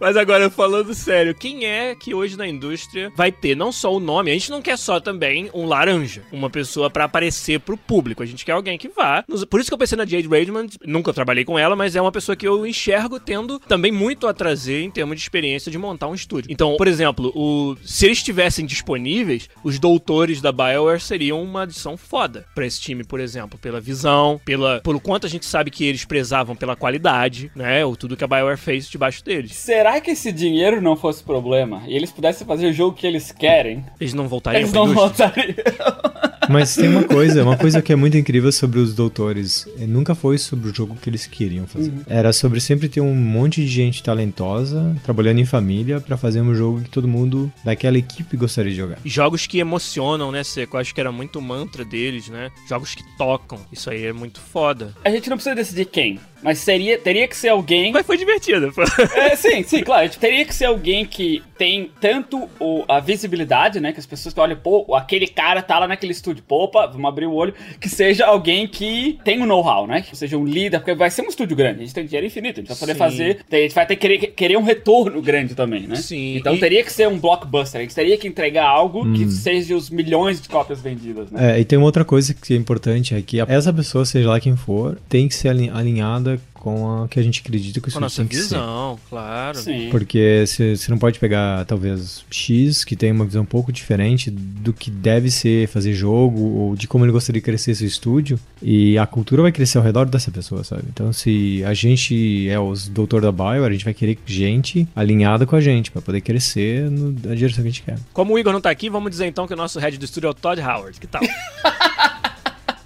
Mas agora, falando sério, quem é que hoje na indústria vai ter não só o nome, a gente não quer só também um laranja, uma pessoa pra aparecer pro público, a gente quer alguém que vá. Por isso que eu pensei na Jade Raymond, nunca trabalhei com ela, mas é uma pessoa que eu enxergo tendo também muito a trazer em termos de experiência de montar um estúdio. Então, por exemplo, o... se eles estivessem disponíveis, os doutores da BioWare seriam uma adição foda pra esse time, por exemplo, pela visão, pela pelo quanto a gente sabe que eles prezavam pela qualidade, né, ou tudo que a BioWare fez debaixo deles. Será que esse dinheiro não fosse problema e eles pudessem fazer o jogo que eles querem, Eles não voltariam eles não voltariam? Mas tem uma coisa, uma coisa que é muito incrível sobre os doutores. eh, Nunca foi sobre o jogo que eles queriam fazer. Era sobre sempre ter um monte de gente talentosa, trabalhando em família, pra fazer um jogo que todo mundo daquela equipe gostaria de jogar. Jogos que emocionam, né, Seco? Eu acho que era muito o mantra deles, né? Jogos que tocam. Isso aí é muito foda. A gente não precisa decidir quem, mas seria, teria que ser alguém Mas foi divertido. pô. É, sim, sim, claro. Tipo, teria que ser alguém que tem tanto o- a visibilidade, né? Que as pessoas que olham, pô, aquele cara tá lá naquele estúdio, pô, opa, vamos abrir o olho. Que seja alguém que tem o know-how, né? Que seja um líder, porque vai ser um estúdio grande. A gente tem dinheiro infinito, a gente vai poder Sim. fazer. A gente vai ter que querer, querer um retorno grande também, né? Sim, Então e- teria que ser um blockbuster. A gente teria que entregar algo que seja os milhões de cópias vendidas, né? É, e tem uma outra coisa que é importante, é que essa pessoa, seja lá quem for, tem que ser alin- alinhada com a que a gente acredita que o Com a estúdio nossa tem que ser. visão, claro. Sim. Porque você não pode pegar, talvez, X, que tem uma visão um pouco diferente do que deve ser fazer jogo, ou de como ele gostaria de crescer seu estúdio, e a cultura vai crescer ao redor dessa pessoa, sabe? Então, se a gente é os doutor da Bio, a gente vai querer gente alinhada com a gente, pra poder crescer no- na direção que a gente quer. Como o Igor não tá aqui, vamos dizer então que o nosso head do estúdio é o Todd Howard. Que tal?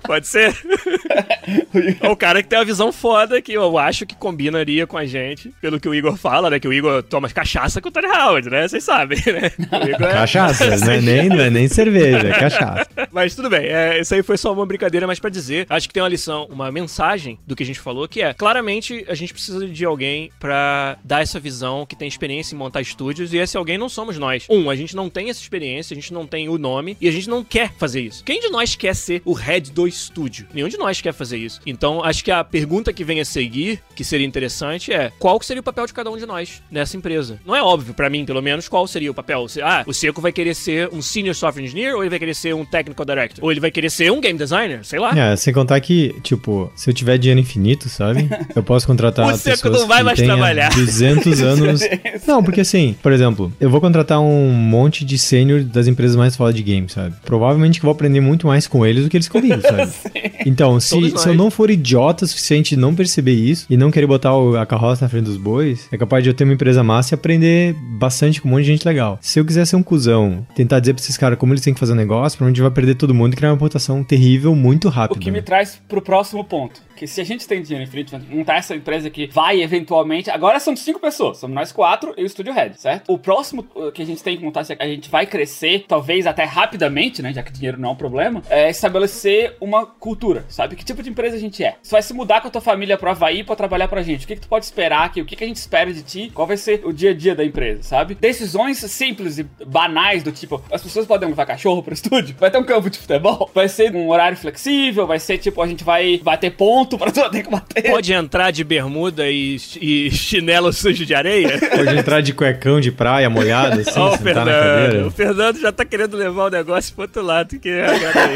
Pode ser? é o cara que tem uma visão foda que eu acho que combinaria com a gente, pelo que o Igor fala, né? Que o Igor toma cachaça com o Todd Howard, né? Vocês sabem, né? O Igor é- Cachaça, não é nem, não é nem cerveja, é cachaça. Mas tudo bem, é, isso aí foi só uma brincadeira, mas pra dizer, acho que tem uma lição, uma mensagem do que a gente falou, que é, claramente a gente precisa de alguém pra dar essa visão, que tem experiência em montar estúdios, e esse alguém não somos nós. Um, a gente não tem essa experiência, a gente não tem o nome, e a gente não quer fazer isso. Quem de nós quer ser o head do estúdio? Nenhum de nós quer fazer isso. Então, acho que a pergunta que vem a seguir, que seria interessante, é qual que seria o papel de cada um de nós nessa empresa? Não é óbvio, pra mim, pelo menos, qual seria o papel. Ah, o Seco vai querer ser um Senior Software Engineer, ou ele vai querer ser um Technical Director? Ou ele vai querer ser um Game Designer? Sei lá. É, sem contar que, tipo, se eu tiver dinheiro infinito, sabe? Eu posso contratar O pessoas Seco não vai que mais trabalhar. 200 anos. Não, porque assim, por exemplo, eu vou contratar um monte de sênior das empresas mais fodas de games, sabe? Provavelmente que eu vou aprender muito mais com eles do que eles comigo, sabe? thing. Então, se, se eu não for idiota o suficiente de não perceber isso e não querer botar o- a carroça na frente dos bois, é capaz de eu ter uma empresa massa e aprender bastante com um monte de gente legal. Se eu quiser ser um cuzão, tentar dizer pra esses caras como eles têm que fazer o negócio, provavelmente vai perder todo mundo e criar uma reputação terrível muito O rápido. que me né? traz pro próximo ponto. Que se a gente tem dinheiro infinito, montar essa empresa que vai eventualmente. Agora são cinco pessoas, somos nós quatro e o Studio Head, certo? O próximo uh, que a gente tem que montar, se a gente vai crescer, talvez até rapidamente, né? Já que dinheiro não é um problema, é estabelecer uma cultura. Cultura, sabe? Que tipo de empresa a gente é. Você vai se mudar com a tua família pro Havaí pra trabalhar pra gente. O que, que tu pode esperar aqui? O que, que a gente espera de ti? Qual vai ser o dia a dia da empresa, sabe? Decisões simples e banais do tipo, as pessoas podem levar cachorro pro estúdio, vai ter um campo de futebol, vai ser um horário flexível, vai ser tipo, a gente vai bater ponto pra tu ter que bater. Pode entrar de bermuda e, e chinelo sujo de areia? Pode entrar de cuecão de praia molhado, assim, Ó, o sentar na Fernando. cadeira. O Fernando já tá querendo levar o negócio pro outro lado, que é.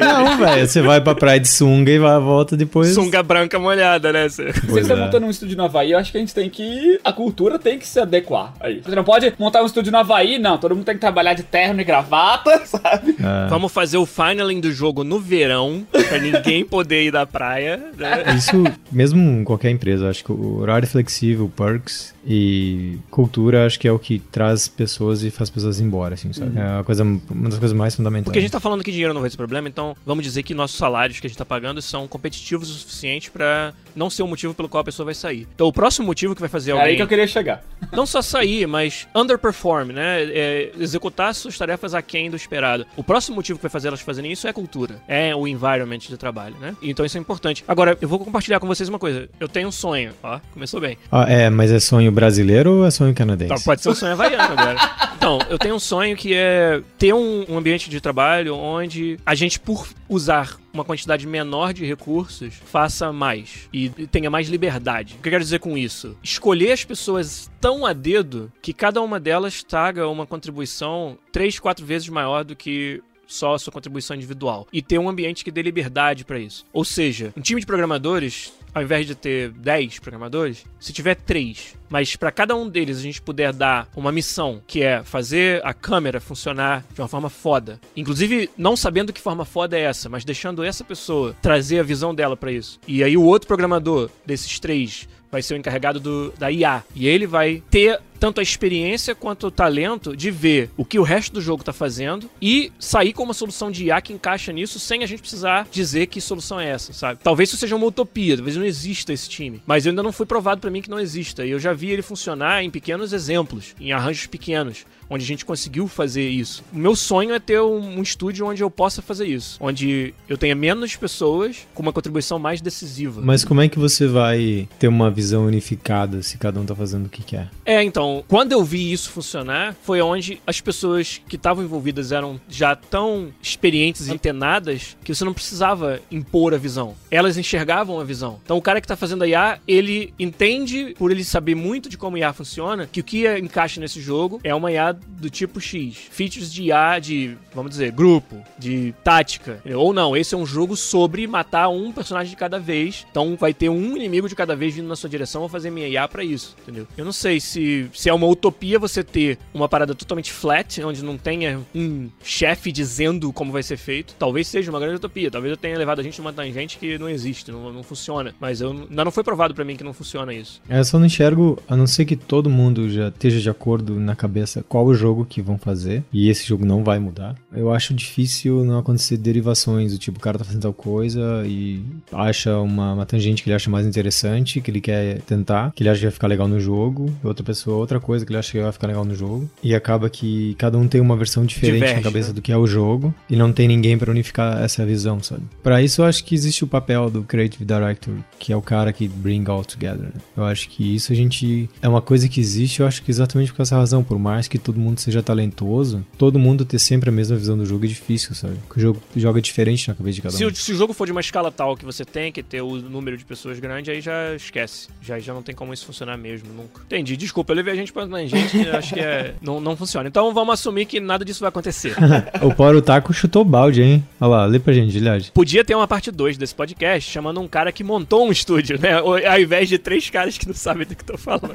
Não, velho, você vai pra praia de sunga e vai, volta depois. Sunga branca molhada, né? Pois você é. tá montando um estúdio no Havaí, eu acho que a gente tem que. A cultura tem que se adequar aí. Você não pode montar um estúdio no Havaí, não. Todo mundo tem que trabalhar de terno e gravata, sabe? É. Vamos fazer o finaling do jogo no verão, pra ninguém poder ir da praia, né? Isso, mesmo em qualquer empresa, eu acho que o horário flexível, perks e cultura, acho que é o que traz pessoas e faz pessoas embora, assim, sabe? É uma, coisa, uma das coisas mais fundamentais. Porque a gente tá falando que dinheiro não vai ser problema, então vamos dizer que nossos salários que a gente tá pagando são competitivos o suficiente pra não ser o motivo pelo qual a pessoa vai sair. Então o próximo motivo que vai fazer É aí alguém que eu queria chegar. não só sair, mas underperform, né? É, executar suas tarefas aquém do esperado. O próximo motivo que vai fazer elas fazerem isso é a cultura, é o environment de trabalho, né? Então isso é importante. Agora, eu vou compartilhar com vocês uma coisa. Eu tenho um sonho, ó, começou bem. Ah, é, mas é sonho brasileiro ou é sonho canadense? Tá, pode ser um sonho havaiano agora. Então, eu tenho um sonho que é ter um, um ambiente de trabalho onde a gente, por usar uma quantidade menor de recursos, faça mais e tenha mais liberdade. O que eu quero dizer com isso? Escolher as pessoas tão a dedo que cada uma delas traga uma contribuição três, quatro vezes maior do que só a sua contribuição individual e ter um ambiente que dê liberdade para isso. Ou seja, um time de programadores, ao invés de ter 10 programadores, se tiver 3, mas para cada um deles a gente puder dar uma missão, que é fazer a câmera funcionar de uma forma foda. Inclusive, não sabendo que forma foda é essa, mas deixando essa pessoa trazer a visão dela para isso. E aí o outro programador desses três vai ser o encarregado do, da IA. E ele vai ter tanto a experiência quanto o talento de ver o que o resto do jogo tá fazendo e sair com uma solução de IA que encaixa nisso sem a gente precisar dizer que solução é essa, sabe? Talvez isso seja uma utopia, talvez não exista esse time, mas ainda não foi provado pra mim que não exista. E eu já vi ele funcionar em pequenos exemplos, em arranjos pequenos, onde a gente conseguiu fazer isso. O meu sonho é ter um, um estúdio onde eu possa fazer isso, onde eu tenha menos pessoas com uma contribuição mais decisiva. Mas como é que você vai ter uma visão unificada se cada um tá fazendo o que quer? É, então, quando eu vi isso funcionar, foi onde as pessoas que estavam envolvidas eram já tão experientes e antenadas que você não precisava impor a visão. Elas enxergavam a visão. Então, o cara que tá fazendo a IA, ele entende, por ele saber muito de como a IA funciona, que o que encaixa nesse jogo é uma IA do tipo X. Features de IA de, vamos dizer, grupo, de tática. Ou não, esse é um jogo sobre matar um personagem de cada vez. Então, vai ter um inimigo de cada vez vindo na sua direção. Vou fazer minha IA pra isso, entendeu? Eu não sei se, se é uma utopia você ter uma parada totalmente flat, onde não tenha um chefe dizendo como vai ser feito. Talvez seja uma grande utopia. Talvez eu tenha levado a gente numa tangente que não existe, não, não funciona. Mas eu, ainda não foi provado pra mim que não funciona isso. É, Eu só não enxergo, a não ser que todo mundo já esteja de acordo na cabeça qual o jogo que vão fazer, e esse jogo não vai mudar. Eu acho difícil não acontecer derivações, do tipo, o cara tá fazendo tal coisa e acha uma, uma tangente que ele acha mais interessante, que ele quer tentar, que ele acha que vai ficar legal no jogo, outra pessoa outra coisa que ele acha que vai ficar legal no jogo, e acaba que cada um tem uma versão diferente Diverge, na cabeça né? do que é o jogo, e não tem ninguém pra unificar essa visão, sabe? Pra isso eu acho que existe o papel do Creative Director, que é o cara que bring all together. né? Eu acho que isso a gente é uma coisa que existe, eu acho que exatamente por essa razão, por mais que todo mundo seja talentoso, todo mundo ter sempre a mesma visão do jogo é difícil, sabe? Porque o jogo joga diferente na cabeça de cada Se um. o, se o jogo for de uma escala tal que você tem que ter o número de pessoas grande, aí já esquece. Já, já não tem como isso funcionar mesmo, nunca. Entendi. Desculpa, eu levei a gente pra gente, acho que é, não, não funciona. Então vamos assumir que nada disso vai acontecer. o Poro Taco chutou o balde, hein? Olha lá, lê pra gente, Gilhard. Podia ter uma parte 2 desse podcast chamando um cara que montou um estúdio, né? Ao ao invés de três caras que não sabem do que tô falando.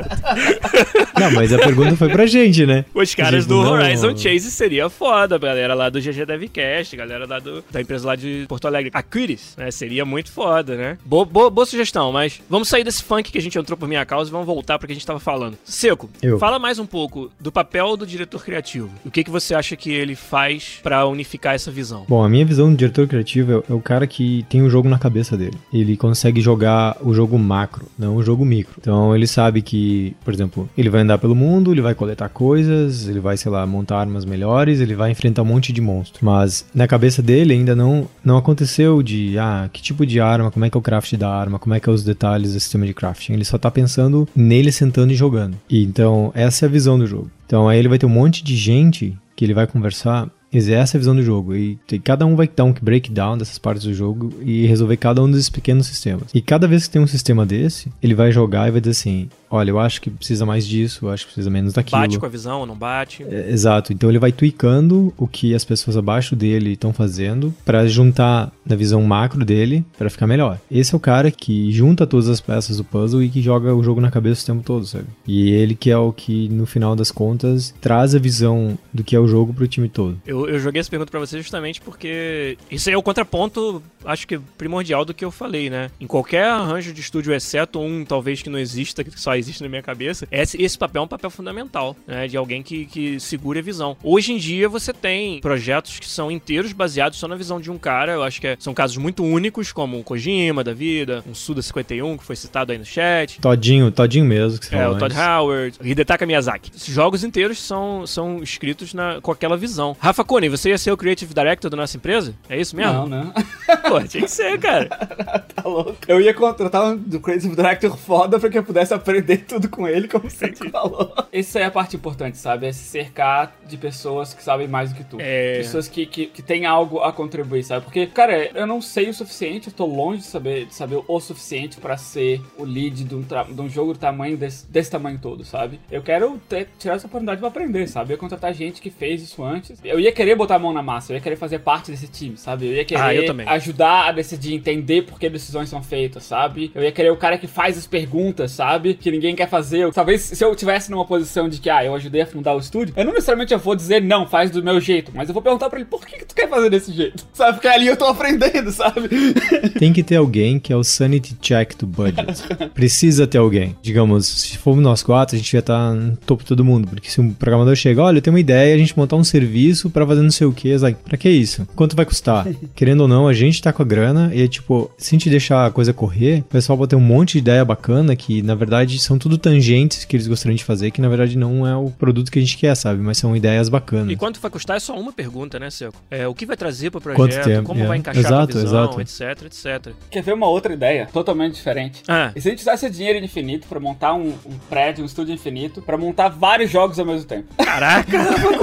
Não, mas a pergunta foi pra gente, né? Os caras do Horizon Chase seria foda, a galera lá do GG Devcast, a galera lá do, da empresa lá de Porto Alegre, a Quiris, né? Seria muito foda, né? Boa, boa, boa sugestão, mas vamos sair desse funk que a gente entrou por minha causa e vamos voltar pro que a gente tava falando. Seco, Eu. fala mais um pouco do papel do diretor criativo. O que, que você acha que ele faz pra unificar essa visão? Bom, a minha visão do diretor criativo é, é o cara que tem o jogo na cabeça dele. Ele consegue jogar o jogo macro, não o jogo micro. Então ele sabe que, por exemplo, ele vai andar pelo mundo, ele vai coletar coisas coisas, ele vai, sei lá, montar armas melhores, ele vai enfrentar um monte de monstros. Mas na cabeça dele ainda não, não aconteceu de, ah, que tipo de arma, como é que é o craft da arma, como é que é os detalhes do sistema de crafting. Ele só tá pensando nele sentando e jogando. E, então, essa é a visão do jogo. Então aí ele vai ter um monte de gente que ele vai conversar essa é a visão do jogo. E cada um vai dar um breakdown dessas partes do jogo e resolver cada um desses pequenos sistemas. E cada vez que tem um sistema desse, ele vai jogar e vai dizer assim: olha, eu acho que precisa mais disso, eu acho que precisa menos daquilo. Bate com a visão ou não bate? É, exato. Então ele vai tweakando o que as pessoas abaixo dele estão fazendo para juntar na visão macro dele para ficar melhor. Esse é o cara que junta todas as peças do puzzle e que joga o jogo na cabeça o tempo todo, sabe? E ele que é o que no final das contas traz a visão do que é o jogo pro time todo. Eu, eu joguei essa pergunta para você justamente porque isso aí é o contraponto, acho que primordial do que eu falei, né? Em qualquer arranjo de estúdio, exceto um talvez que não exista, que só existe na minha cabeça, esse, esse papel é um papel fundamental, né? De alguém que, que segure a visão. Hoje em dia você tem projetos que são inteiros baseados só na visão de um cara. Eu acho que é, são casos muito únicos, como o Kojima da vida, um Suda 51, que foi citado aí no chat. Todinho, Todinho mesmo. Que você é, o Todd Howard, Hidetaka Miyazaki. Esses jogos inteiros são, são escritos na, com aquela visão. Rafa Kone, você ia ser o Creative Director da nossa empresa? É isso mesmo? Não, não. Pô, tinha que ser, cara. tá louco. Eu ia contratar um Creative Director foda pra que eu pudesse aprender tudo com ele, como você falou. Isso aí é a parte importante, sabe? É se cercar de pessoas que sabem mais do que tu. É. Pessoas que, que, que têm algo a contribuir, sabe? Porque, cara, eu não sei o suficiente, eu tô longe de saber, de saber o suficiente pra ser o lead de um, de um jogo do tamanho desse, desse tamanho todo, sabe? Eu quero ter, tirar essa oportunidade pra aprender, sabe? Eu ia contratar gente que fez isso antes. Eu ia querer botar a mão na massa, eu ia querer fazer parte desse time, sabe? Eu ia querer Ah, eu ajudar a decidir, entender por que decisões são feitas, sabe? Eu ia querer o cara que faz as perguntas, sabe? Que ninguém quer fazer. Talvez se eu tivesse numa posição de que, ah, eu ajudei a fundar o estúdio, eu não necessariamente eu vou dizer, não, faz do meu jeito, mas eu vou perguntar pra ele, por que, que tu quer fazer desse jeito? Sabe? Porque ali eu tô aprendendo, sabe? Tem que ter alguém que é o sanity check do budget. Precisa ter alguém. Digamos, se formos nós quatro, a gente ia estar no topo de todo mundo. Porque se um programador chega, olha, eu tenho uma ideia, a gente montar um serviço pra fazer não sei o que, like, pra que isso? Quanto vai custar? Querendo ou não, a gente tá com a grana e, tipo, se a gente deixar a coisa correr, o pessoal vai ter um monte de ideia bacana que, na verdade, são tudo tangentes que eles gostariam de fazer, que, na verdade, não é o produto que a gente quer, sabe? Mas são ideias bacanas. E quanto vai custar é só uma pergunta, né, Seco? É, o que vai trazer pro Quanto projeto, tempo, como é. vai encaixar Exato, visão, exato. etc, etc. Quer ver uma outra ideia totalmente diferente? Ah, E se a gente usasse dinheiro infinito pra montar um, um prédio, um estúdio infinito, pra montar vários jogos ao mesmo tempo? caraca,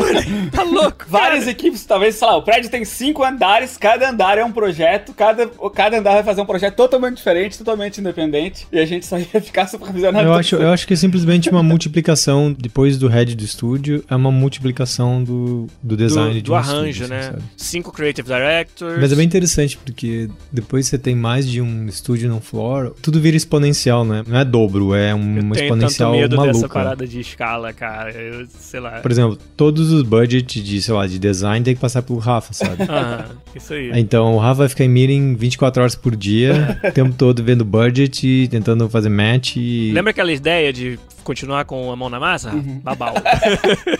tá louco. Várias equipes, talvez, sei lá, o prédio tem cinco andares, cada andar é um projeto, cada, cada andar vai fazer um projeto totalmente diferente, totalmente independente, e a gente só ia ficar supervisionando. Eu acho, eu acho que é simplesmente uma multiplicação, depois do head do estúdio, é uma multiplicação do, do design do, de do um arranjo, estúdio, né? assim, sabe? Cinco creative directors. Mas é bem interessante, porque depois você tem mais de um estúdio no floor, tudo vira exponencial, né? Não é dobro, é Eu uma tenho exponencial tanto medo dessa maluca. parada de escala, cara. Eu sei lá. Por exemplo, todos os budgets de, sei lá, de design tem que passar pelo Rafa, sabe? Aham, isso aí. Então o Rafa vai ficar em meeting 24 horas por dia, o tempo todo vendo budget, e tentando fazer match e... Lembra aquela ideia de continuar com a mão na massa? Uhum. Babau.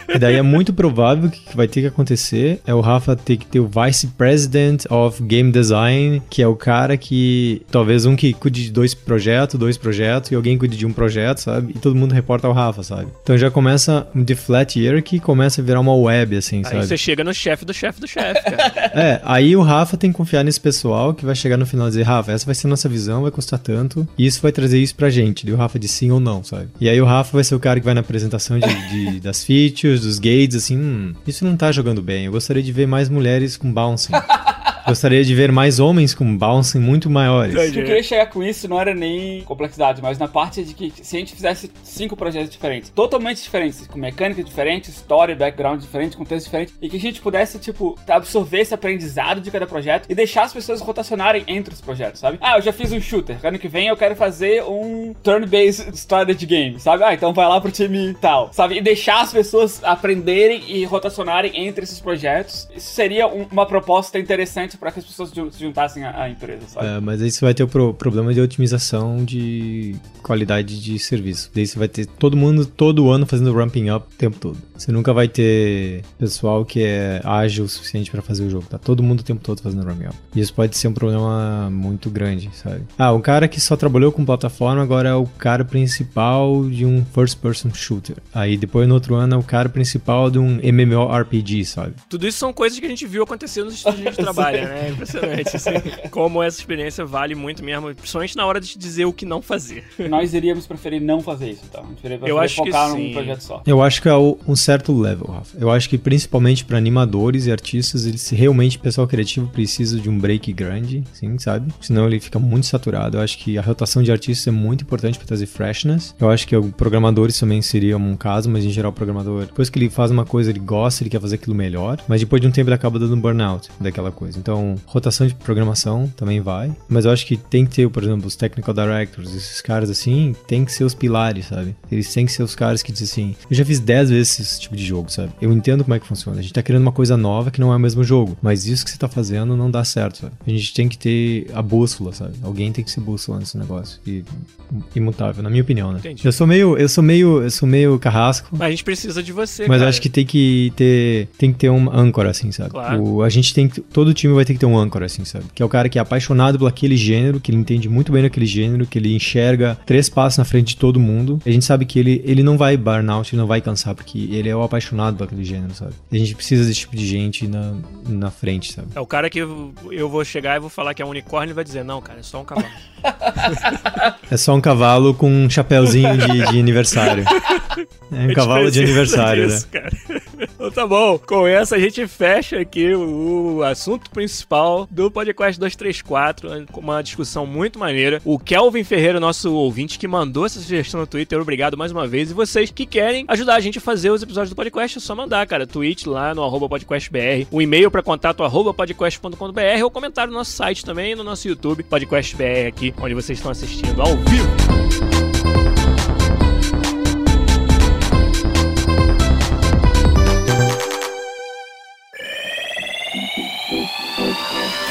E daí é muito provável que o que vai ter que acontecer é o Rafa ter que ter o Vice President of Game Design, que é o cara que talvez um que cuide de dois projetos, dois projetos, e alguém cuide de um projeto, sabe? E todo mundo reporta ao Rafa, sabe? Então já começa um de flat hierarchy começa a virar uma web, assim, Aí sabe? você chega no chefe do chefe do chefe, cara. É, aí o Rafa tem que confiar nesse pessoal que vai chegar no final e dizer, Rafa, essa vai ser a nossa visão, vai custar tanto, e isso vai trazer isso pra gente. E o Rafa diz sim ou não, sabe? E aí o Rafa vai ser o cara que vai na apresentação de, de- das features, dos gates, assim, hum, isso não tá jogando bem. Eu gostaria de ver mais mulheres com bouncing. Gostaria de ver mais homens com bouncing muito maiores. O que eu queria chegar com isso não era nem complexidade, mas na parte de que se a gente fizesse cinco projetos diferentes, totalmente diferentes, com mecânicas diferentes, história, background diferente, contexto diferente, e que a gente pudesse, tipo, absorver esse aprendizado de cada projeto e deixar as pessoas rotacionarem entre os projetos, sabe? Ah, eu já fiz um shooter, ano que vem eu quero fazer um turn-based strategy game, sabe? Ah, então vai lá pro time tal, sabe? E deixar as pessoas aprenderem e rotacionarem entre esses projetos. Isso seria um- uma proposta interessante para que as pessoas se juntassem à empresa, sabe? É, mas aí você vai ter o pro- problema de otimização de qualidade de serviço. Daí você vai ter todo mundo todo ano fazendo ramping up o tempo todo. Você nunca vai ter pessoal que é ágil o suficiente pra fazer o jogo. Tá todo mundo o tempo todo fazendo roam up. E isso pode ser um problema muito grande, sabe? Ah, um cara que só trabalhou com plataforma agora é o cara principal de um first person shooter. Aí depois no outro ano é o cara principal de um MMORPG, sabe? Tudo isso são coisas que a gente viu acontecer nos estúdios de trabalho, né? É impressionante, assim. Como essa experiência vale muito mesmo, principalmente na hora de te dizer o que não fazer. Nós iríamos preferir não fazer isso, tá? A gente iria Eu acho que focar sim. num projeto só. Eu acho que é o- um certo level, Rafa. Eu acho que principalmente pra animadores e artistas, eles realmente, pessoal criativo precisa de um break grande, sim, sabe? Senão ele fica muito saturado. Eu acho que a rotação de artistas é muito importante pra trazer freshness. Eu acho que programadores também seria um caso, mas em geral o programador, depois que ele faz uma coisa, ele gosta, ele quer fazer aquilo melhor, mas depois de um tempo ele acaba dando um burnout daquela coisa. Então, rotação de programação também vai, mas eu acho que tem que ter, por exemplo, os technical directors, esses caras assim, tem que ser os pilares, sabe? Eles têm que ser os caras que dizem assim, eu já fiz 10 vezes tipo de jogo, sabe? Eu entendo como é que funciona. A gente tá criando uma coisa nova que não é o mesmo jogo, mas isso que você tá fazendo não dá certo, sabe? A gente tem que ter a bússola, sabe? Alguém tem que ser bússola nesse negócio. E imutável, na minha opinião, né? Entendi. Eu sou meio, eu sou meio, eu sou meio carrasco. Mas a gente precisa de você, Mas cara. acho que tem que ter, tem que ter um âncora, assim, sabe? Claro. O- a gente tem que, todo time vai ter que ter um âncora, assim, sabe? Que é o cara que é apaixonado por aquele gênero, que ele entende muito bem daquele gênero, que ele enxerga três passos na frente de todo mundo. A gente sabe que ele, ele não vai burnout, ele não vai cansar, porque ele é o apaixonado por aquele gênero, sabe? A gente precisa desse tipo de gente na, na frente, sabe? É o cara que eu, eu vou chegar e vou falar que é um unicórnio e vai dizer, não, cara, é só um cavalo. É só um cavalo com um chapéuzinho de, de aniversário. É um gente cavalo de aniversário, né? disso, cara. Então tá bom, com essa a gente fecha aqui o, assunto principal do podcast 234, com uma discussão muito maneira. O Kelvin Ferreira, nosso ouvinte, que mandou essa sugestão no Twitter, obrigado mais uma vez. E vocês que querem ajudar a gente a fazer os episódios do podcast, é só mandar, cara, tweet lá no arroba podcastbr, o e-mail para contato arroba podcast.com.br ou comentário no nosso site também, no nosso YouTube, podcastbr aqui, onde vocês estão assistindo ao vivo.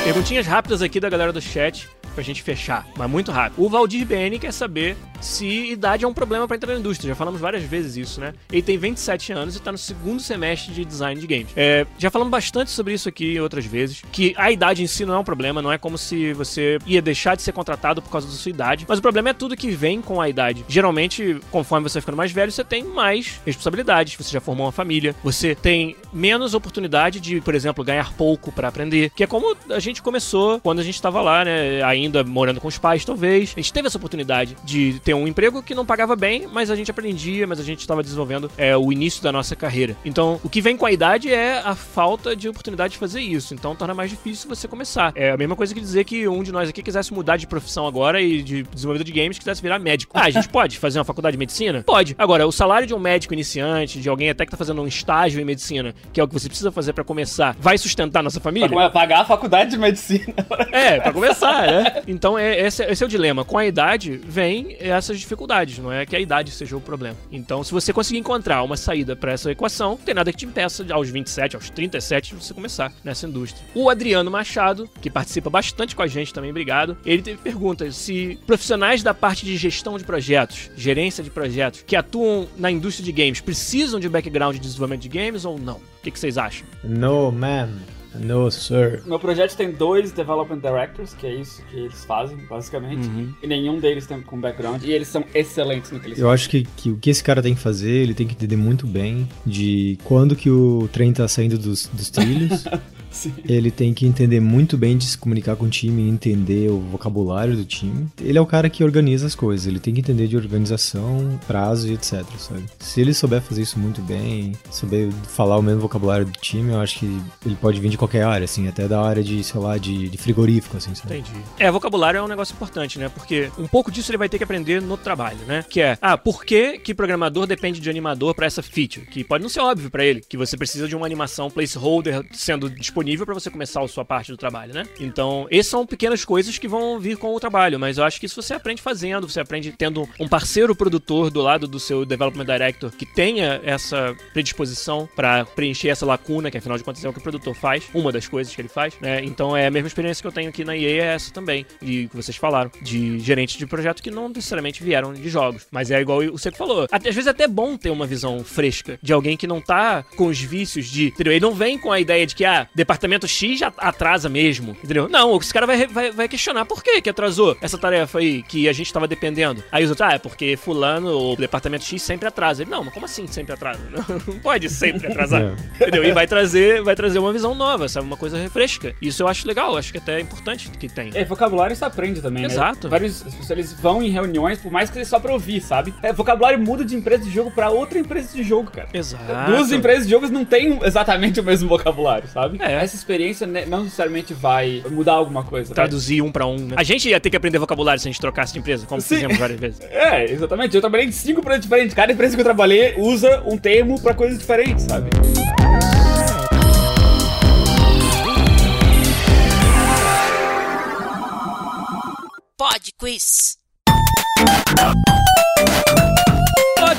Perguntinhas rápidas aqui da galera do chat pra gente fechar, mas muito rápido. O Valdir BN quer saber se idade é um problema pra entrar na indústria. Já falamos várias vezes isso, né? Ele tem 27 anos e tá no segundo semestre de design de games. É, já falamos bastante sobre isso aqui outras vezes, que a idade em si não é um problema, não é como se você ia deixar de ser contratado por causa da sua idade, mas o problema é tudo que vem com a idade. Geralmente, conforme você ficando mais velho, você tem mais responsabilidades, você já formou uma família, você tem menos oportunidade de, por exemplo, ganhar pouco pra aprender, que é como a gente começou quando a gente estava lá, né, ainda morando com os pais, talvez. A gente teve essa oportunidade de ter um emprego que não pagava bem, mas a gente aprendia, mas a gente estava desenvolvendo é, o início da nossa carreira. Então, o que vem com a idade é a falta de oportunidade de fazer isso. Então, torna mais difícil você começar. É a mesma coisa que dizer que um de nós aqui quisesse mudar de profissão agora e de desenvolvedor de games quisesse virar médico. Ah, a gente pode fazer uma faculdade de medicina? Pode. Agora, o salário de um médico iniciante, de alguém até que tá fazendo um estágio em medicina, que é o que você precisa fazer pra começar, vai sustentar nossa família? Pra pagar a faculdade de medicina. É, pra começar, né? Então é, esse, esse é o dilema. Com a idade vem essas dificuldades, não é que a idade seja o problema. Então, se você conseguir encontrar uma saída pra essa equação, tem nada que te impeça aos 27, aos 37, você começar nessa indústria. O Adriano Machado, que participa bastante com a gente também, obrigado. Ele teve perguntas se profissionais da parte de gestão de projetos, gerência de projetos, que atuam na indústria de games, precisam de background de desenvolvimento de games ou não? O que, que vocês acham? No, man. No, sir. Meu projeto tem dois Development Directors, que é isso que eles fazem, basicamente. E nenhum deles tem com background. E eles são excelentes no que eles Eu acho que, que o que esse cara tem que fazer, ele tem que entender muito bem de quando que o trem tá saindo dos, dos trilhos. Sim. ele tem que entender muito bem de se comunicar com o time, entender o vocabulário do time. Ele é o cara que organiza as coisas, ele tem que entender de organização, prazo e etc, sabe? Se ele souber fazer isso muito bem, souber falar o mesmo vocabulário do time, eu acho que ele pode vir de qualquer área, assim, até da área de, sei lá, de, de frigorífico, assim, sabe? Entendi. É, vocabulário é um negócio importante, né? Porque um pouco disso ele vai ter que aprender no trabalho, né? Que é, ah, por que que programador depende de animador pra essa feature? Que pode não ser óbvio pra ele, que você precisa de uma animação placeholder sendo disponível disponível pra você começar a sua parte do trabalho, né? Então, essas são pequenas coisas que vão vir com o trabalho, mas eu acho que isso você aprende fazendo, você aprende tendo um parceiro produtor do lado do seu development director que tenha essa predisposição pra preencher essa lacuna, que afinal de contas é o que o produtor faz, uma das coisas que ele faz, né? Então é a mesma experiência que eu tenho aqui na EA é essa também, de que vocês falaram, de gerentes de projeto que não necessariamente vieram de jogos, mas é igual o Seco falou. Às vezes é até bom ter uma visão fresca de alguém que não tá com os vícios de, entendeu? Ele não vem com a ideia de que, ah, departamento X já atrasa mesmo, entendeu? Não, esse cara vai, vai, vai questionar por que que atrasou essa tarefa aí que a gente tava dependendo. Aí os outros, ah, é porque fulano, o departamento X sempre atrasa. Ele, não, mas como assim sempre atrasa? Não pode sempre atrasar, É. entendeu? E vai trazer, vai trazer uma visão nova, sabe? Uma coisa fresca. Isso eu acho legal, acho que até é importante que tem. É, vocabulário você aprende também, Exato. né? Vários as pessoas eles vão em reuniões, por mais que seja só pra ouvir, sabe? É, vocabulário muda de empresa de jogo pra outra empresa de jogo, cara. Exato. Duas empresas de jogos não têm exatamente o mesmo vocabulário, sabe? É. Essa experiência né, não necessariamente vai mudar alguma coisa. né? Traduzir um pra um, né? A gente ia ter que aprender vocabulário se a gente trocasse de empresa, como Sim. fizemos várias vezes. É, exatamente. Eu trabalhei em cinco empresas diferentes. Cada empresa que eu trabalhei usa um termo pra coisas diferentes, sabe? Pod Quiz.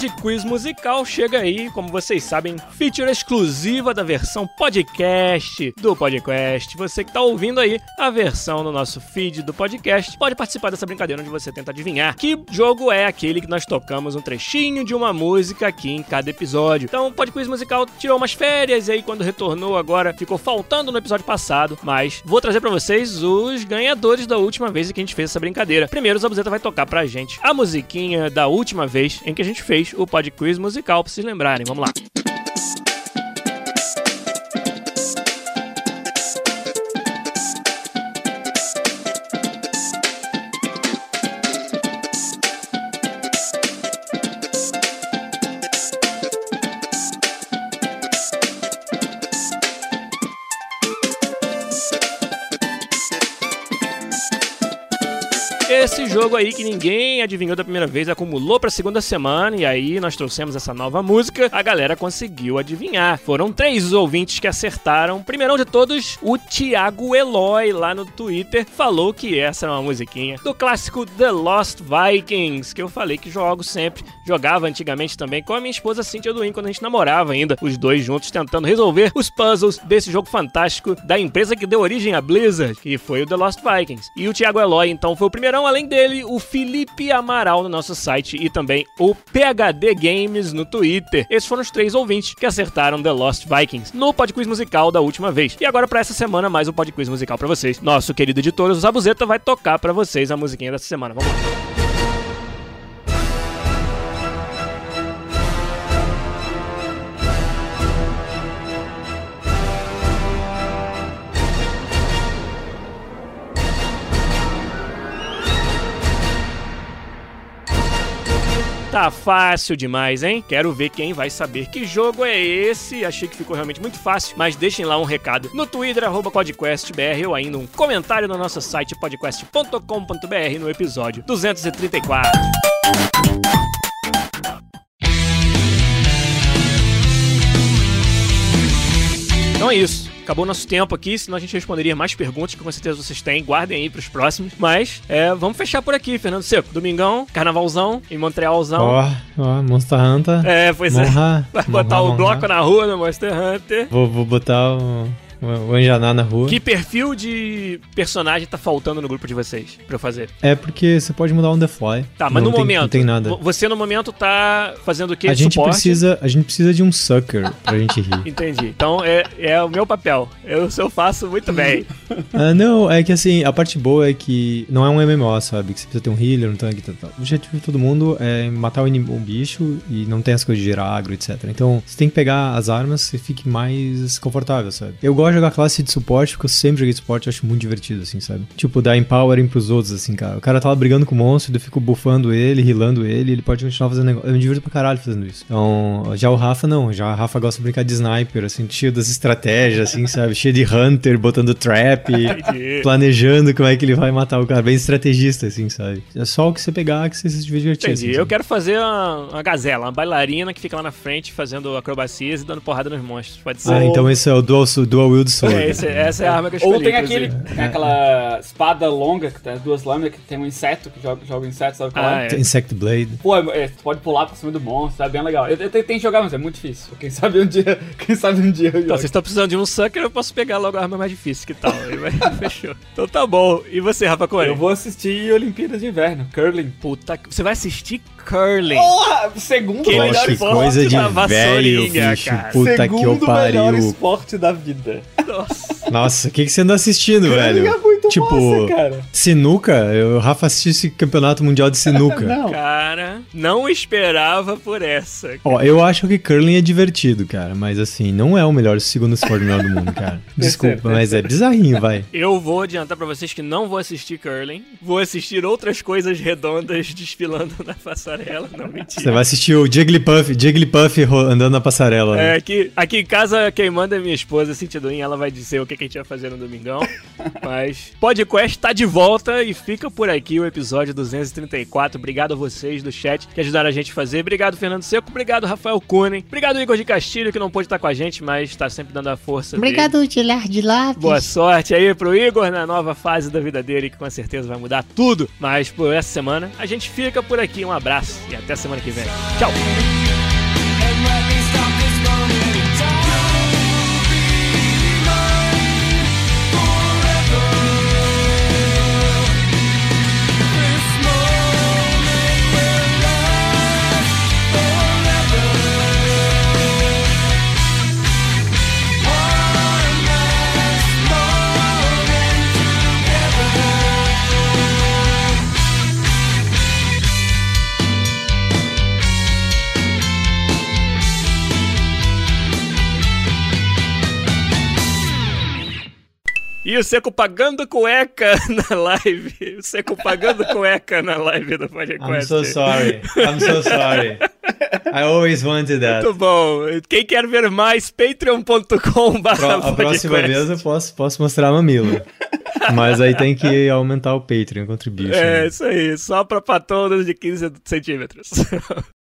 Pod Quiz Musical chega aí, como vocês sabem, feature exclusiva da versão podcast do podcast. Você que tá ouvindo aí a versão no nosso feed do podcast, pode participar dessa brincadeira onde você tenta adivinhar que jogo é aquele que nós tocamos um trechinho de uma música aqui em cada episódio. Então, o Quiz Musical tirou umas férias e aí quando retornou agora ficou faltando no episódio passado, mas vou trazer pra vocês os ganhadores da última vez que a gente fez essa brincadeira. Primeiro, o Zabuzeta vai tocar pra gente a musiquinha da última vez em que a gente fez o Pod Quiz musical, pra vocês lembrarem. Vamos lá. Esse jogo aí que ninguém adivinhou da primeira vez acumulou pra segunda semana e aí nós trouxemos essa nova música, a galera conseguiu adivinhar. Foram três ouvintes que acertaram. Primeirão de todos, o Thiago Eloy lá no Twitter falou que essa era uma musiquinha do clássico The Lost Vikings, que eu falei que jogo sempre, jogava antigamente também com a minha esposa Cynthia Duin quando a gente namorava ainda, os dois juntos tentando resolver os puzzles desse jogo fantástico da empresa que deu origem à Blizzard, que foi o The Lost Vikings. E o Thiago Eloy então foi o primeirão, além dele, o Felipe Amaral no nosso site e também o PHD Games no Twitter. Esses foram os três ouvintes que acertaram The Lost Vikings no Podquiz Musical da última vez. E agora, pra essa semana, mais um Podquiz Musical pra vocês. Nosso querido editor, o Zabuzeta, vai tocar pra vocês a musiquinha dessa semana. Vamos lá. Tá fácil demais, hein? Quero ver quem vai saber que jogo é esse. Achei que ficou realmente muito fácil, mas deixem lá um recado no Twitter, arroba PodQuestBR, ou ainda um comentário no nosso site podcast.com.br no episódio 234. Então é isso. Acabou nosso tempo aqui, senão a gente responderia mais perguntas que com certeza vocês têm. Guardem aí pros próximos. Mas, é, vamos fechar por aqui, Fernando Seco. Domingão, carnavalzão, em Montrealzão. Ó, ó, Monster Hunter. É, pois é. Monra, Vai botar monra, o bloco monra. na rua no Monster Hunter. Vou, vou botar o, o Anjaná na rua. Que perfil de personagem tá faltando no grupo de vocês pra eu fazer? É porque você pode mudar on the fly. Tá, mas Não no tem- momento. Não tem nada. vo- Você no momento tá fazendo o quê? A gente, Suporte? precisa, a gente precisa de um sucker pra gente rir. Entendi. Então é, é o meu papel. Eu, eu faço muito bem. Ah, não, é que assim, a parte boa é que não é um MMO, sabe? Que você precisa ter um healer, um tanque e tal, tal. O objetivo de todo mundo é matar o, o bicho e não tem as coisas de gerar agro, etc. Então, você tem que pegar as armas e fique mais confortável, sabe? Eu gosto de jogar classe de suporte, porque eu sempre joguei suporte, acho muito divertido, assim, sabe? Tipo, dar empowering pros outros, assim, cara. O cara tava brigando com o monstro, eu fico buffando ele, healando ele, ele pode continuar fazendo negócio. Eu me divirto pra caralho fazendo isso. Então, já o Rafa, não. Já a Rafa gosta de brincar de sniper, assim, cheio das estratégias, assim, sabe? Cheio de hunter, botando trap planejando como é que ele vai matar o cara, bem estrategista, assim, sabe? É só o que você pegar que você se divertir. Entendi. assim, eu sabe? quero fazer uma, uma gazela, uma bailarina que fica lá na frente fazendo acrobacias e dando porrada nos monstros. Pode ser. Ah, então esse é o dual, dual Good Sword. É, esse- essa é a arma que eu escolhi. Ou tem aquele, aquela espada longa, que tem as duas lâminas, que tem um inseto que joga, joga inseto, sabe qual Ah, é? é. Insect Blade. Pô, é, tu pode pular por cima do monstro, é bem legal. Eu, eu tentei jogar, mas é muito difícil. Quem sabe um dia, quem sabe um dia eu Então, jogo. vocês estão precisando de um sucker, eu posso pegar logo a arma mais difícil, que tal? Fechou. Então tá bom. E você, Rafa Cone? Eu vou assistir Olimpíadas de Inverno, curling. Puta, você vai assistir curling. Porra, segundo Que melhor que esporte coisa de da velho, bicho. cara. Puta que segundo eu pariu. melhor esporte da vida. Nossa. Nossa, o que, que você anda assistindo, velho? Tipo, massa, cara. sinuca? Eu, o Rafa assistiu esse campeonato mundial de sinuca. Não. Cara, não esperava por essa. Ó, eu acho que curling é divertido, cara, mas assim, não é o melhor segundo esporte melhor do mundo, cara. Desculpa, Terceiro, mas é bizarrinho, vai. Eu vou adiantar pra vocês que não vou assistir curling. Vou assistir outras coisas redondas desfilando na passarela. Não, mentira. Você vai assistir o Jigglypuff, Jigglypuff andando na passarela. né? É, aqui, aqui em casa, quem manda é minha esposa, Cintia Duin, ela vai dizer o que, que a gente vai fazer no domingão. Mas PodQuest tá de volta e fica por aqui o episódio 234. Obrigado a vocês do chat que ajudaram a gente a fazer. Obrigado, Fernando Seco. Obrigado, Rafael Kunen. Obrigado, Igor de Castilho, que não pôde estar com a gente, mas tá sempre dando a força. Obrigado, Gilar de Lápis. Boa sorte aí pro Igor na nova fase da vida dele, que com certeza vai mudar tudo. Mas por essa semana, a gente fica por aqui. Um abraço e até semana que vem. Tchau! E o Seco pagando cueca na live. O Seco pagando cueca na live do I'm podcast. so sorry. I'm so sorry. I always wanted that. Muito bom. Quem quer ver mais, patreon.com a próxima vez eu posso, posso mostrar a mamila. Mas aí tem que aumentar o Patreon Contribution. É, isso aí. Só pra patonas de 15 centímetros.